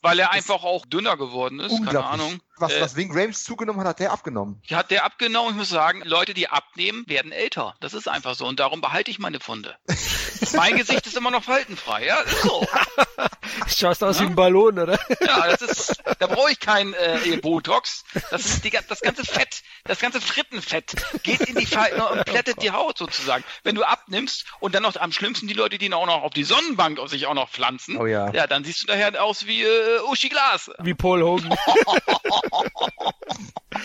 Weil er einfach auch dünner geworden ist, keine Ahnung. Was, äh, was wegen Rames zugenommen hat, hat der abgenommen. Hat der abgenommen? Ich muss sagen, Leute, die abnehmen, werden älter. Das ist einfach so. Und darum behalte ich meine Funde. [laughs] mein Gesicht ist immer noch faltenfrei, ja? Ist so. [laughs] Schaust aus ja? wie ein Ballon, oder? Ja, das ist, da brauche ich kein äh, Botox. Das ist die, das ganze Fett, das ganze Frittenfett geht in die Falten und plättet die Haut sozusagen. Wenn du abnimmst und dann noch am schlimmsten die Leute, die auch noch auf die Sonnenbank auf sich auch noch pflanzen, oh ja. ja, dann siehst du daher aus wie äh, Uschi Glas. Wie Paul Hogan. [laughs]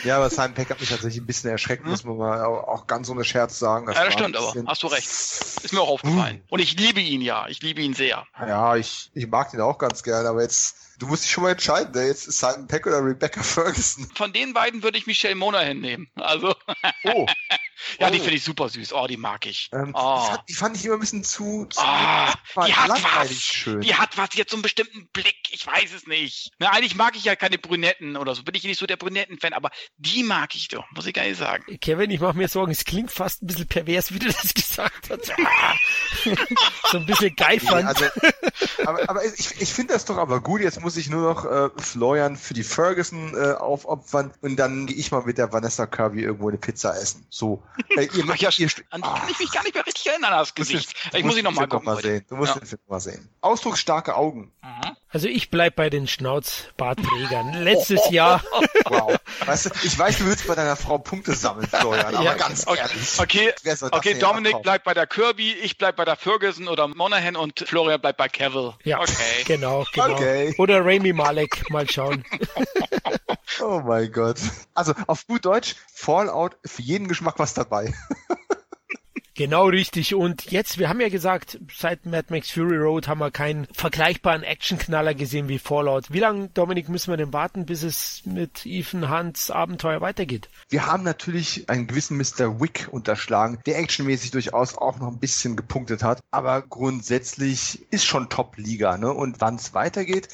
ja, aber Simon Peck hat mich tatsächlich ein bisschen erschreckt, hm? muss man mal auch ganz ohne Scherz sagen. Das ja, das stimmt, aber hast du recht. Ist mir auch aufgefallen. Hm. Und ich liebe ihn ja. Ich liebe ihn sehr. Ja, ich, ich mag den auch ganz gerne, aber jetzt Du musst dich schon mal entscheiden, der jetzt ist Simon Peck oder Rebecca Ferguson. Von den beiden würde ich Michelle Monaghan nehmen. Also. [laughs] Oh. ja, oh. die finde ich super süß. Oh, die mag ich. Ähm, oh. die, fand, die, fand, ich immer ein bisschen zu, zu oh, die hat was. Schön. Die hat was, die hat so einen bestimmten Blick. Ich weiß es nicht. Na, eigentlich mag ich ja keine Brünetten oder so. Bin ich nicht so der Brünetten-Fan, aber die mag ich doch, muss ich gar nicht sagen. Kevin, ich mache mir Sorgen, es klingt fast ein bisschen pervers, wie du das gesagt hast. [laughs] so ein bisschen geifern. Also, aber, aber ich, ich finde das doch aber gut. Jetzt muss ich nur noch äh, Florian für die Ferguson äh, aufopfern und dann gehe ich mal mit der Vanessa Kirby irgendwo eine Pizza essen. So. [laughs] Äh, ihr, Ach ja, ihr, an die kann ich mich gar nicht mehr richtig erinnern, das Gesicht. Den, ich muss ihn nochmal gucken. Noch mal sehen. Du musst ja. den Film mal sehen. Ausdrucksstarke Augen. Mhm. Also ich bleib bei den Schnauzbartträgern. Letztes oh, oh, Jahr. [laughs] Wow. Weißt du, ich weiß, du willst bei deiner Frau Punkte sammeln, Florian, aber ja, ganz okay. ehrlich. Okay, okay Dominik bleibt bei der Kirby, ich bleib bei der Ferguson oder Monahan und Florian bleibt bei Cavill. Ja, okay. genau, genau. Okay. Oder Rami Malek, mal schauen. [laughs] oh mein Gott. Also auf gut Deutsch, Fallout, für jeden Geschmack was dabei. [laughs] Genau richtig. Und jetzt, wir haben ja gesagt, seit Mad Max Fury Road haben wir keinen vergleichbaren Actionknaller gesehen wie Fallout. Wie lange, Dominik, müssen wir denn warten, bis es mit Ethan Hunts Abenteuer weitergeht? Wir haben natürlich einen gewissen Mr. Wick unterschlagen, der actionmäßig durchaus auch noch ein bisschen gepunktet hat. Aber grundsätzlich ist schon Top-Liga. Ne? Und wann es weitergeht,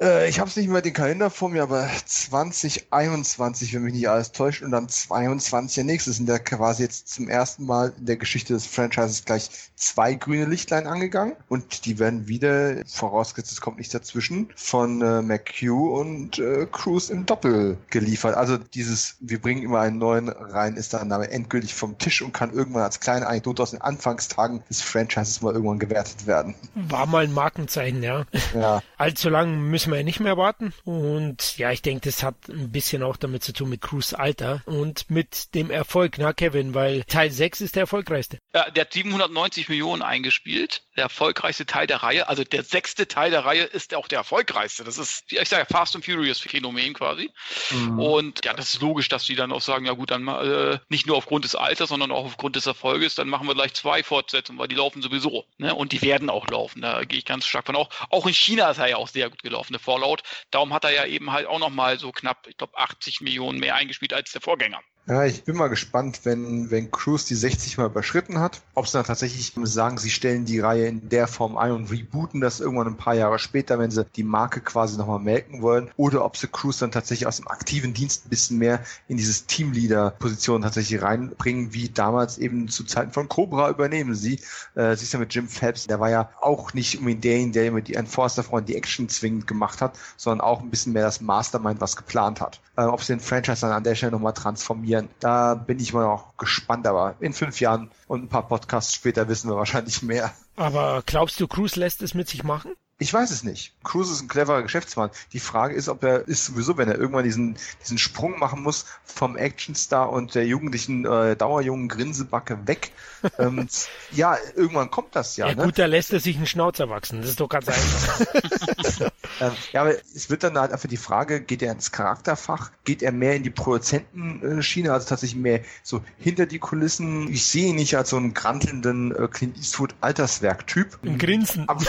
äh, ich habe es nicht mehr den Kalender vor mir, aber 2021, wenn mich nicht alles täuscht, und dann 22 der nächste sind ja quasi jetzt zum ersten Mal in der Geschichte des Franchises gleich zwei grüne Lichtlein angegangen und die werden wieder, vorausgesetzt es kommt nicht dazwischen, von äh, McHugh und äh, Cruz im Doppel geliefert. Also dieses, wir bringen immer einen neuen rein, ist dann aber endgültig vom Tisch und kann irgendwann als kleine Anekdote aus den Anfangstagen des Franchises mal irgendwann gewertet werden. War mal ein Markenzeichen, ja. ja. Allzu lang müssen müssen wir ja nicht mehr warten. Und ja, ich denke, das hat ein bisschen auch damit zu tun mit Cruz Alter und mit dem Erfolg, na Kevin, weil Teil 6 ist der erfolgreichste. Ja, der hat 790 Millionen eingespielt. Der erfolgreichste Teil der Reihe, also der sechste Teil der Reihe ist auch der erfolgreichste. Das ist, ich sage Fast and Furious Phänomen quasi. Mhm. Und ja, das ist logisch, dass die dann auch sagen, ja gut, dann äh, nicht nur aufgrund des Alters, sondern auch aufgrund des Erfolges, dann machen wir gleich zwei Fortsetzungen, weil die laufen sowieso. Ne? Und die werden auch laufen. Da gehe ich ganz stark von auch. Auch in China ist er ja auch sehr gut gelaufen. Fallout. Darum hat er ja eben halt auch nochmal so knapp, ich glaube, 80 Millionen mehr eingespielt als der Vorgänger. Ja, ich bin mal gespannt, wenn, wenn Cruise die 60 mal überschritten hat, ob sie dann tatsächlich sagen, sie stellen die Reihe in der Form ein und rebooten das irgendwann ein paar Jahre später, wenn sie die Marke quasi nochmal melken wollen, oder ob sie Cruise dann tatsächlich aus dem aktiven Dienst ein bisschen mehr in dieses Teamleader-Position tatsächlich reinbringen, wie damals eben zu Zeiten von Cobra übernehmen sie. Äh, siehst du mit Jim Phelps, der war ja auch nicht unbedingt derjenige, der immer die Enforcer-Freund die Action zwingend gemacht hat, sondern auch ein bisschen mehr das Mastermind, was geplant hat. Äh, ob sie den Franchise dann an der Stelle nochmal transformieren, da bin ich mal auch gespannt, aber in fünf Jahren und ein paar Podcasts später wissen wir wahrscheinlich mehr. Aber glaubst du, Cruz lässt es mit sich machen? Ich weiß es nicht. Cruz ist ein cleverer Geschäftsmann. Die Frage ist, ob er ist sowieso, wenn er irgendwann diesen, diesen Sprung machen muss vom Actionstar und der jugendlichen äh, dauerjungen Grinsebacke weg. [laughs] ähm, ja, irgendwann kommt das ja. Ja ne? gut, da lässt er sich einen Schnauzer wachsen. Das ist doch ganz einfach. [laughs] ähm, ja, aber es wird dann halt einfach die Frage, geht er ins Charakterfach? Geht er mehr in die Produzentenschiene, also tatsächlich mehr so hinter die Kulissen? Ich sehe ihn nicht als so einen grantelnden äh, Clint Eastwood Alterswerk-Typ. Ein Grinsen. Aber,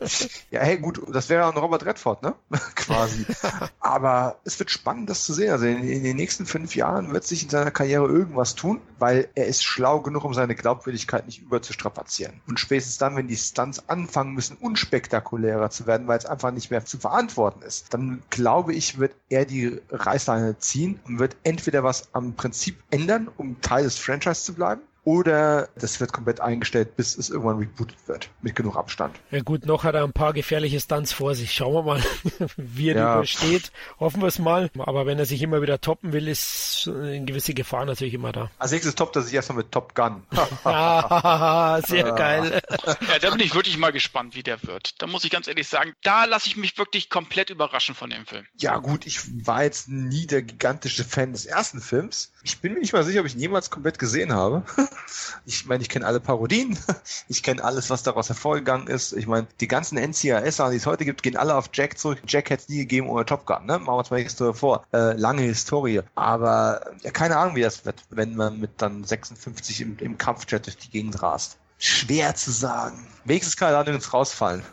[laughs] ja, hey, gut, das wäre ein Robert Redford, ne? [laughs] Quasi. [laughs] Aber es wird spannend, das zu sehen. Also in, in, den nächsten fünf Jahren wird sich in seiner Karriere irgendwas tun, weil er ist schlau genug, um seine Glaubwürdigkeit nicht überzustrapazieren. Und spätestens dann, wenn die Stunts anfangen müssen, unspektakulärer zu werden, weil es einfach nicht mehr zu verantworten ist, dann glaube ich, wird er die Reißleine ziehen und wird entweder was am Prinzip ändern, um Teil des Franchise zu bleiben, oder das wird komplett eingestellt, bis es irgendwann rebootet wird, mit genug Abstand. Ja gut, noch hat er ein paar gefährliche Stunts vor sich. Schauen wir mal, [laughs] wie er Ja. die übersteht. Hoffen wir es mal. Aber wenn er sich immer wieder toppen will, ist eine gewisse Gefahr natürlich immer da. Als nächstes toppt er sich erstmal mit Top Gun. [laughs] Ah, sehr geil. Ja, da bin ich wirklich mal gespannt, wie der wird. Da muss ich ganz ehrlich sagen, da lasse ich mich wirklich komplett überraschen von dem Film. Ja gut, ich war jetzt nie der gigantische Fan des ersten Films. Ich bin mir nicht mal sicher, ob ich ihn jemals komplett gesehen habe. [laughs] Ich meine, ich kenne alle Parodien. [laughs] Ich kenne alles, was daraus hervorgegangen ist. Ich meine, die ganzen NCIS, die es heute gibt, gehen alle auf Jack zurück. Jack hätte es nie gegeben ohne Top Gun, ne? Machen wir uns mal nichts vor. Äh, lange Historie. Aber ja, keine Ahnung, wie das wird, wenn man mit dann 56 im, im Kampfjet durch die Gegend rast. Schwer zu sagen. Wenigstens kann er da nirgends rausfallen. [laughs]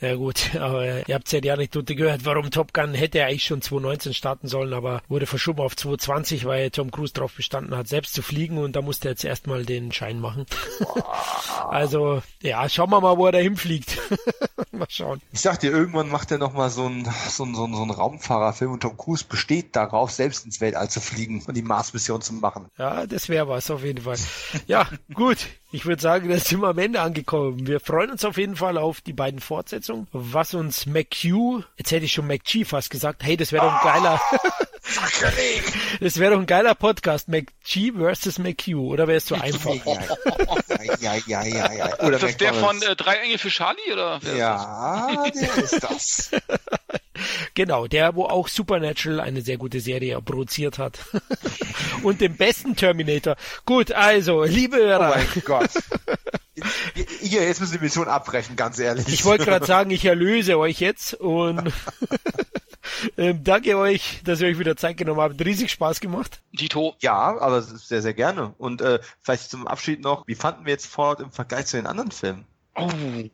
Ja gut, aber ihr habt ja die Anekdote gehört, warum Top Gun hätte eigentlich schon 2019 starten sollen, aber wurde verschoben auf 2020, weil Tom Cruise darauf bestanden hat, selbst zu fliegen und da musste er jetzt erstmal den Schein machen. [laughs] also, ja, schauen wir mal, wo er da hinfliegt. [laughs] mal schauen. Ich sag dir, irgendwann macht er noch mal so einen so einen, so einen, so einen Raumfahrerfilm und Tom Cruise besteht darauf, selbst ins Weltall zu fliegen und die Mars-Mission zu machen. Ja, das wäre was auf jeden Fall. Ja, gut. Ich würde sagen, [laughs] da sind wir am Ende angekommen. Wir freuen uns auf jeden Fall auf die beiden Fortsetzungen. Was uns McHugh, jetzt hätte ich schon McG fast gesagt, hey, das wäre doch ein geiler, [laughs] das wäre doch ein geiler Podcast, McG versus McHugh, oder wäre es zu einfach? Ja, ja, ja, ja. Oder ist das der von äh, Drei Engel für Charlie? Oder wer ist das? Ja, der ist das. [laughs] Genau, der, wo auch Supernatural eine sehr gute Serie produziert hat. [laughs] Und den besten Terminator. Gut, also, liebe Oh Hörer, mein Gott. [laughs] Hier, jetzt müssen wir die Mission abbrechen, ganz ehrlich. ich wollte gerade sagen, ich erlöse euch jetzt und ähm, danke euch, dass ihr euch wieder Zeit genommen habt. Riesig Spaß gemacht. Dito. Ja, aber sehr, sehr gerne. Und äh, vielleicht zum Abschied noch, wie fanden wir jetzt Fallout im Vergleich zu den anderen Filmen? Oh.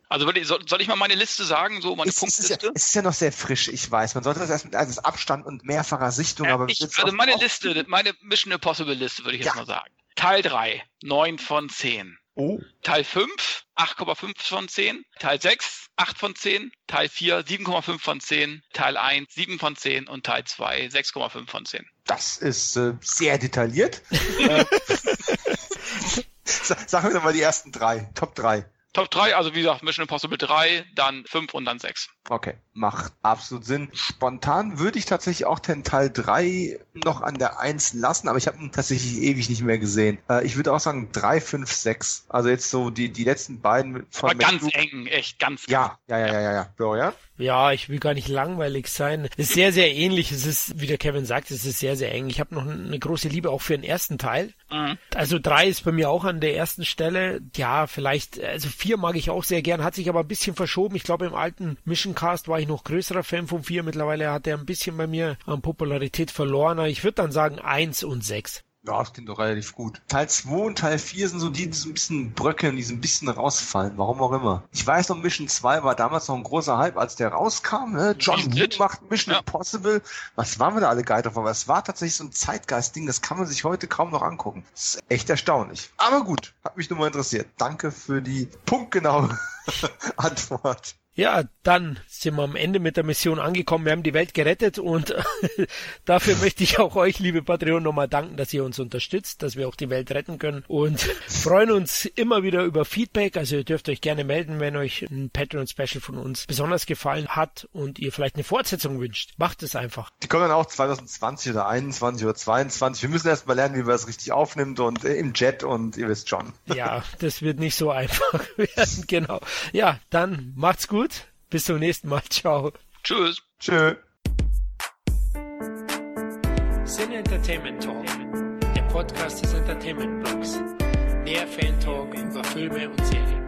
Also soll ich, soll, ich mal meine Liste sagen, so meine Es, es, ist ja, Punktliste? es ist ja noch sehr frisch, ich weiß. Man sollte das erst mit als Abstand und mehrfacher Sichtung, Ja, aber ich, jetzt also meine Liste, meine Mission Impossible Liste würde ich jetzt Ja. mal sagen. Teil 3, 9 von 10. Oh, Teil 5, 8,5 von 10. Teil 6, 8 von 10. Teil 4, 7,5 von 10. Teil 1, 7 von 10. Und Teil 2, 6,5 von 10. das ist äh, sehr detailliert. [laughs] Sa- Sagen wir doch mal die ersten drei, Top drei. Top 3, also wie gesagt, Mission Impossible 3, dann 5 und dann 6. Okay, macht absolut Sinn. Spontan würde ich tatsächlich auch den Teil 3 noch an der 1 lassen, aber ich habe ihn tatsächlich ewig nicht mehr gesehen. Äh, ich würde auch sagen 3, 5, 6. Also jetzt so die, die letzten beiden mit- von Aber ganz eng, echt ganz Ja, ja, ja, ja, ja, ja. Florian? Ja, ich will gar nicht langweilig sein. Es ist sehr, sehr ähnlich. Es ist, wie der Kevin sagt, es ist sehr, sehr eng. Ich habe noch eine große Liebe auch für den ersten Teil. Mhm. Also drei ist bei mir auch an der ersten Stelle. Ja, vielleicht, also vier mag ich auch sehr gern, hat sich aber ein bisschen verschoben. Ich glaube, im alten Mission Cast war ich noch größerer Fan von vier. Mittlerweile hat er ein bisschen bei mir an Popularität verloren. Aber Ich würde dann sagen eins und sechs. Ja, das klingt doch relativ gut. Teil 2 und Teil 4 sind so die, die so ein bisschen bröckeln, die so ein bisschen rausfallen. Warum auch immer. Ich weiß noch, Mission 2 war damals noch ein großer Hype, als der rauskam. Ne? John Woo macht Mission ja. Impossible. Was waren wir da alle geil drauf? Aber es war tatsächlich so ein Zeitgeist-Ding, das kann man sich heute kaum noch angucken. Das ist echt erstaunlich. Aber gut, hat mich nur mal interessiert. Danke für die punktgenaue [laughs] Antwort. Ja, dann sind wir am Ende mit der Mission angekommen. Wir haben die Welt gerettet und [laughs] dafür möchte ich auch euch, liebe Patreon, nochmal danken, dass ihr uns unterstützt, dass wir auch die Welt retten können und [laughs] freuen uns immer wieder über Feedback. Also ihr dürft euch gerne melden, wenn euch ein Patreon-Special von uns besonders gefallen hat und ihr vielleicht eine Fortsetzung wünscht. Macht es einfach. Die kommen dann auch 2020 oder 21 oder 22. Wir müssen erst mal lernen, wie man es richtig aufnimmt und äh, im Jet und ihr wisst schon. ja, das wird nicht so [laughs] einfach werden, genau. Ja, dann macht's gut bis zum nächsten Mal. [laughs] Ciao. Tschüss. Tschö. Sin Entertainment Talk, der Podcast des Entertainment Blogs. Mehr Fan Talk über Filme und Serien.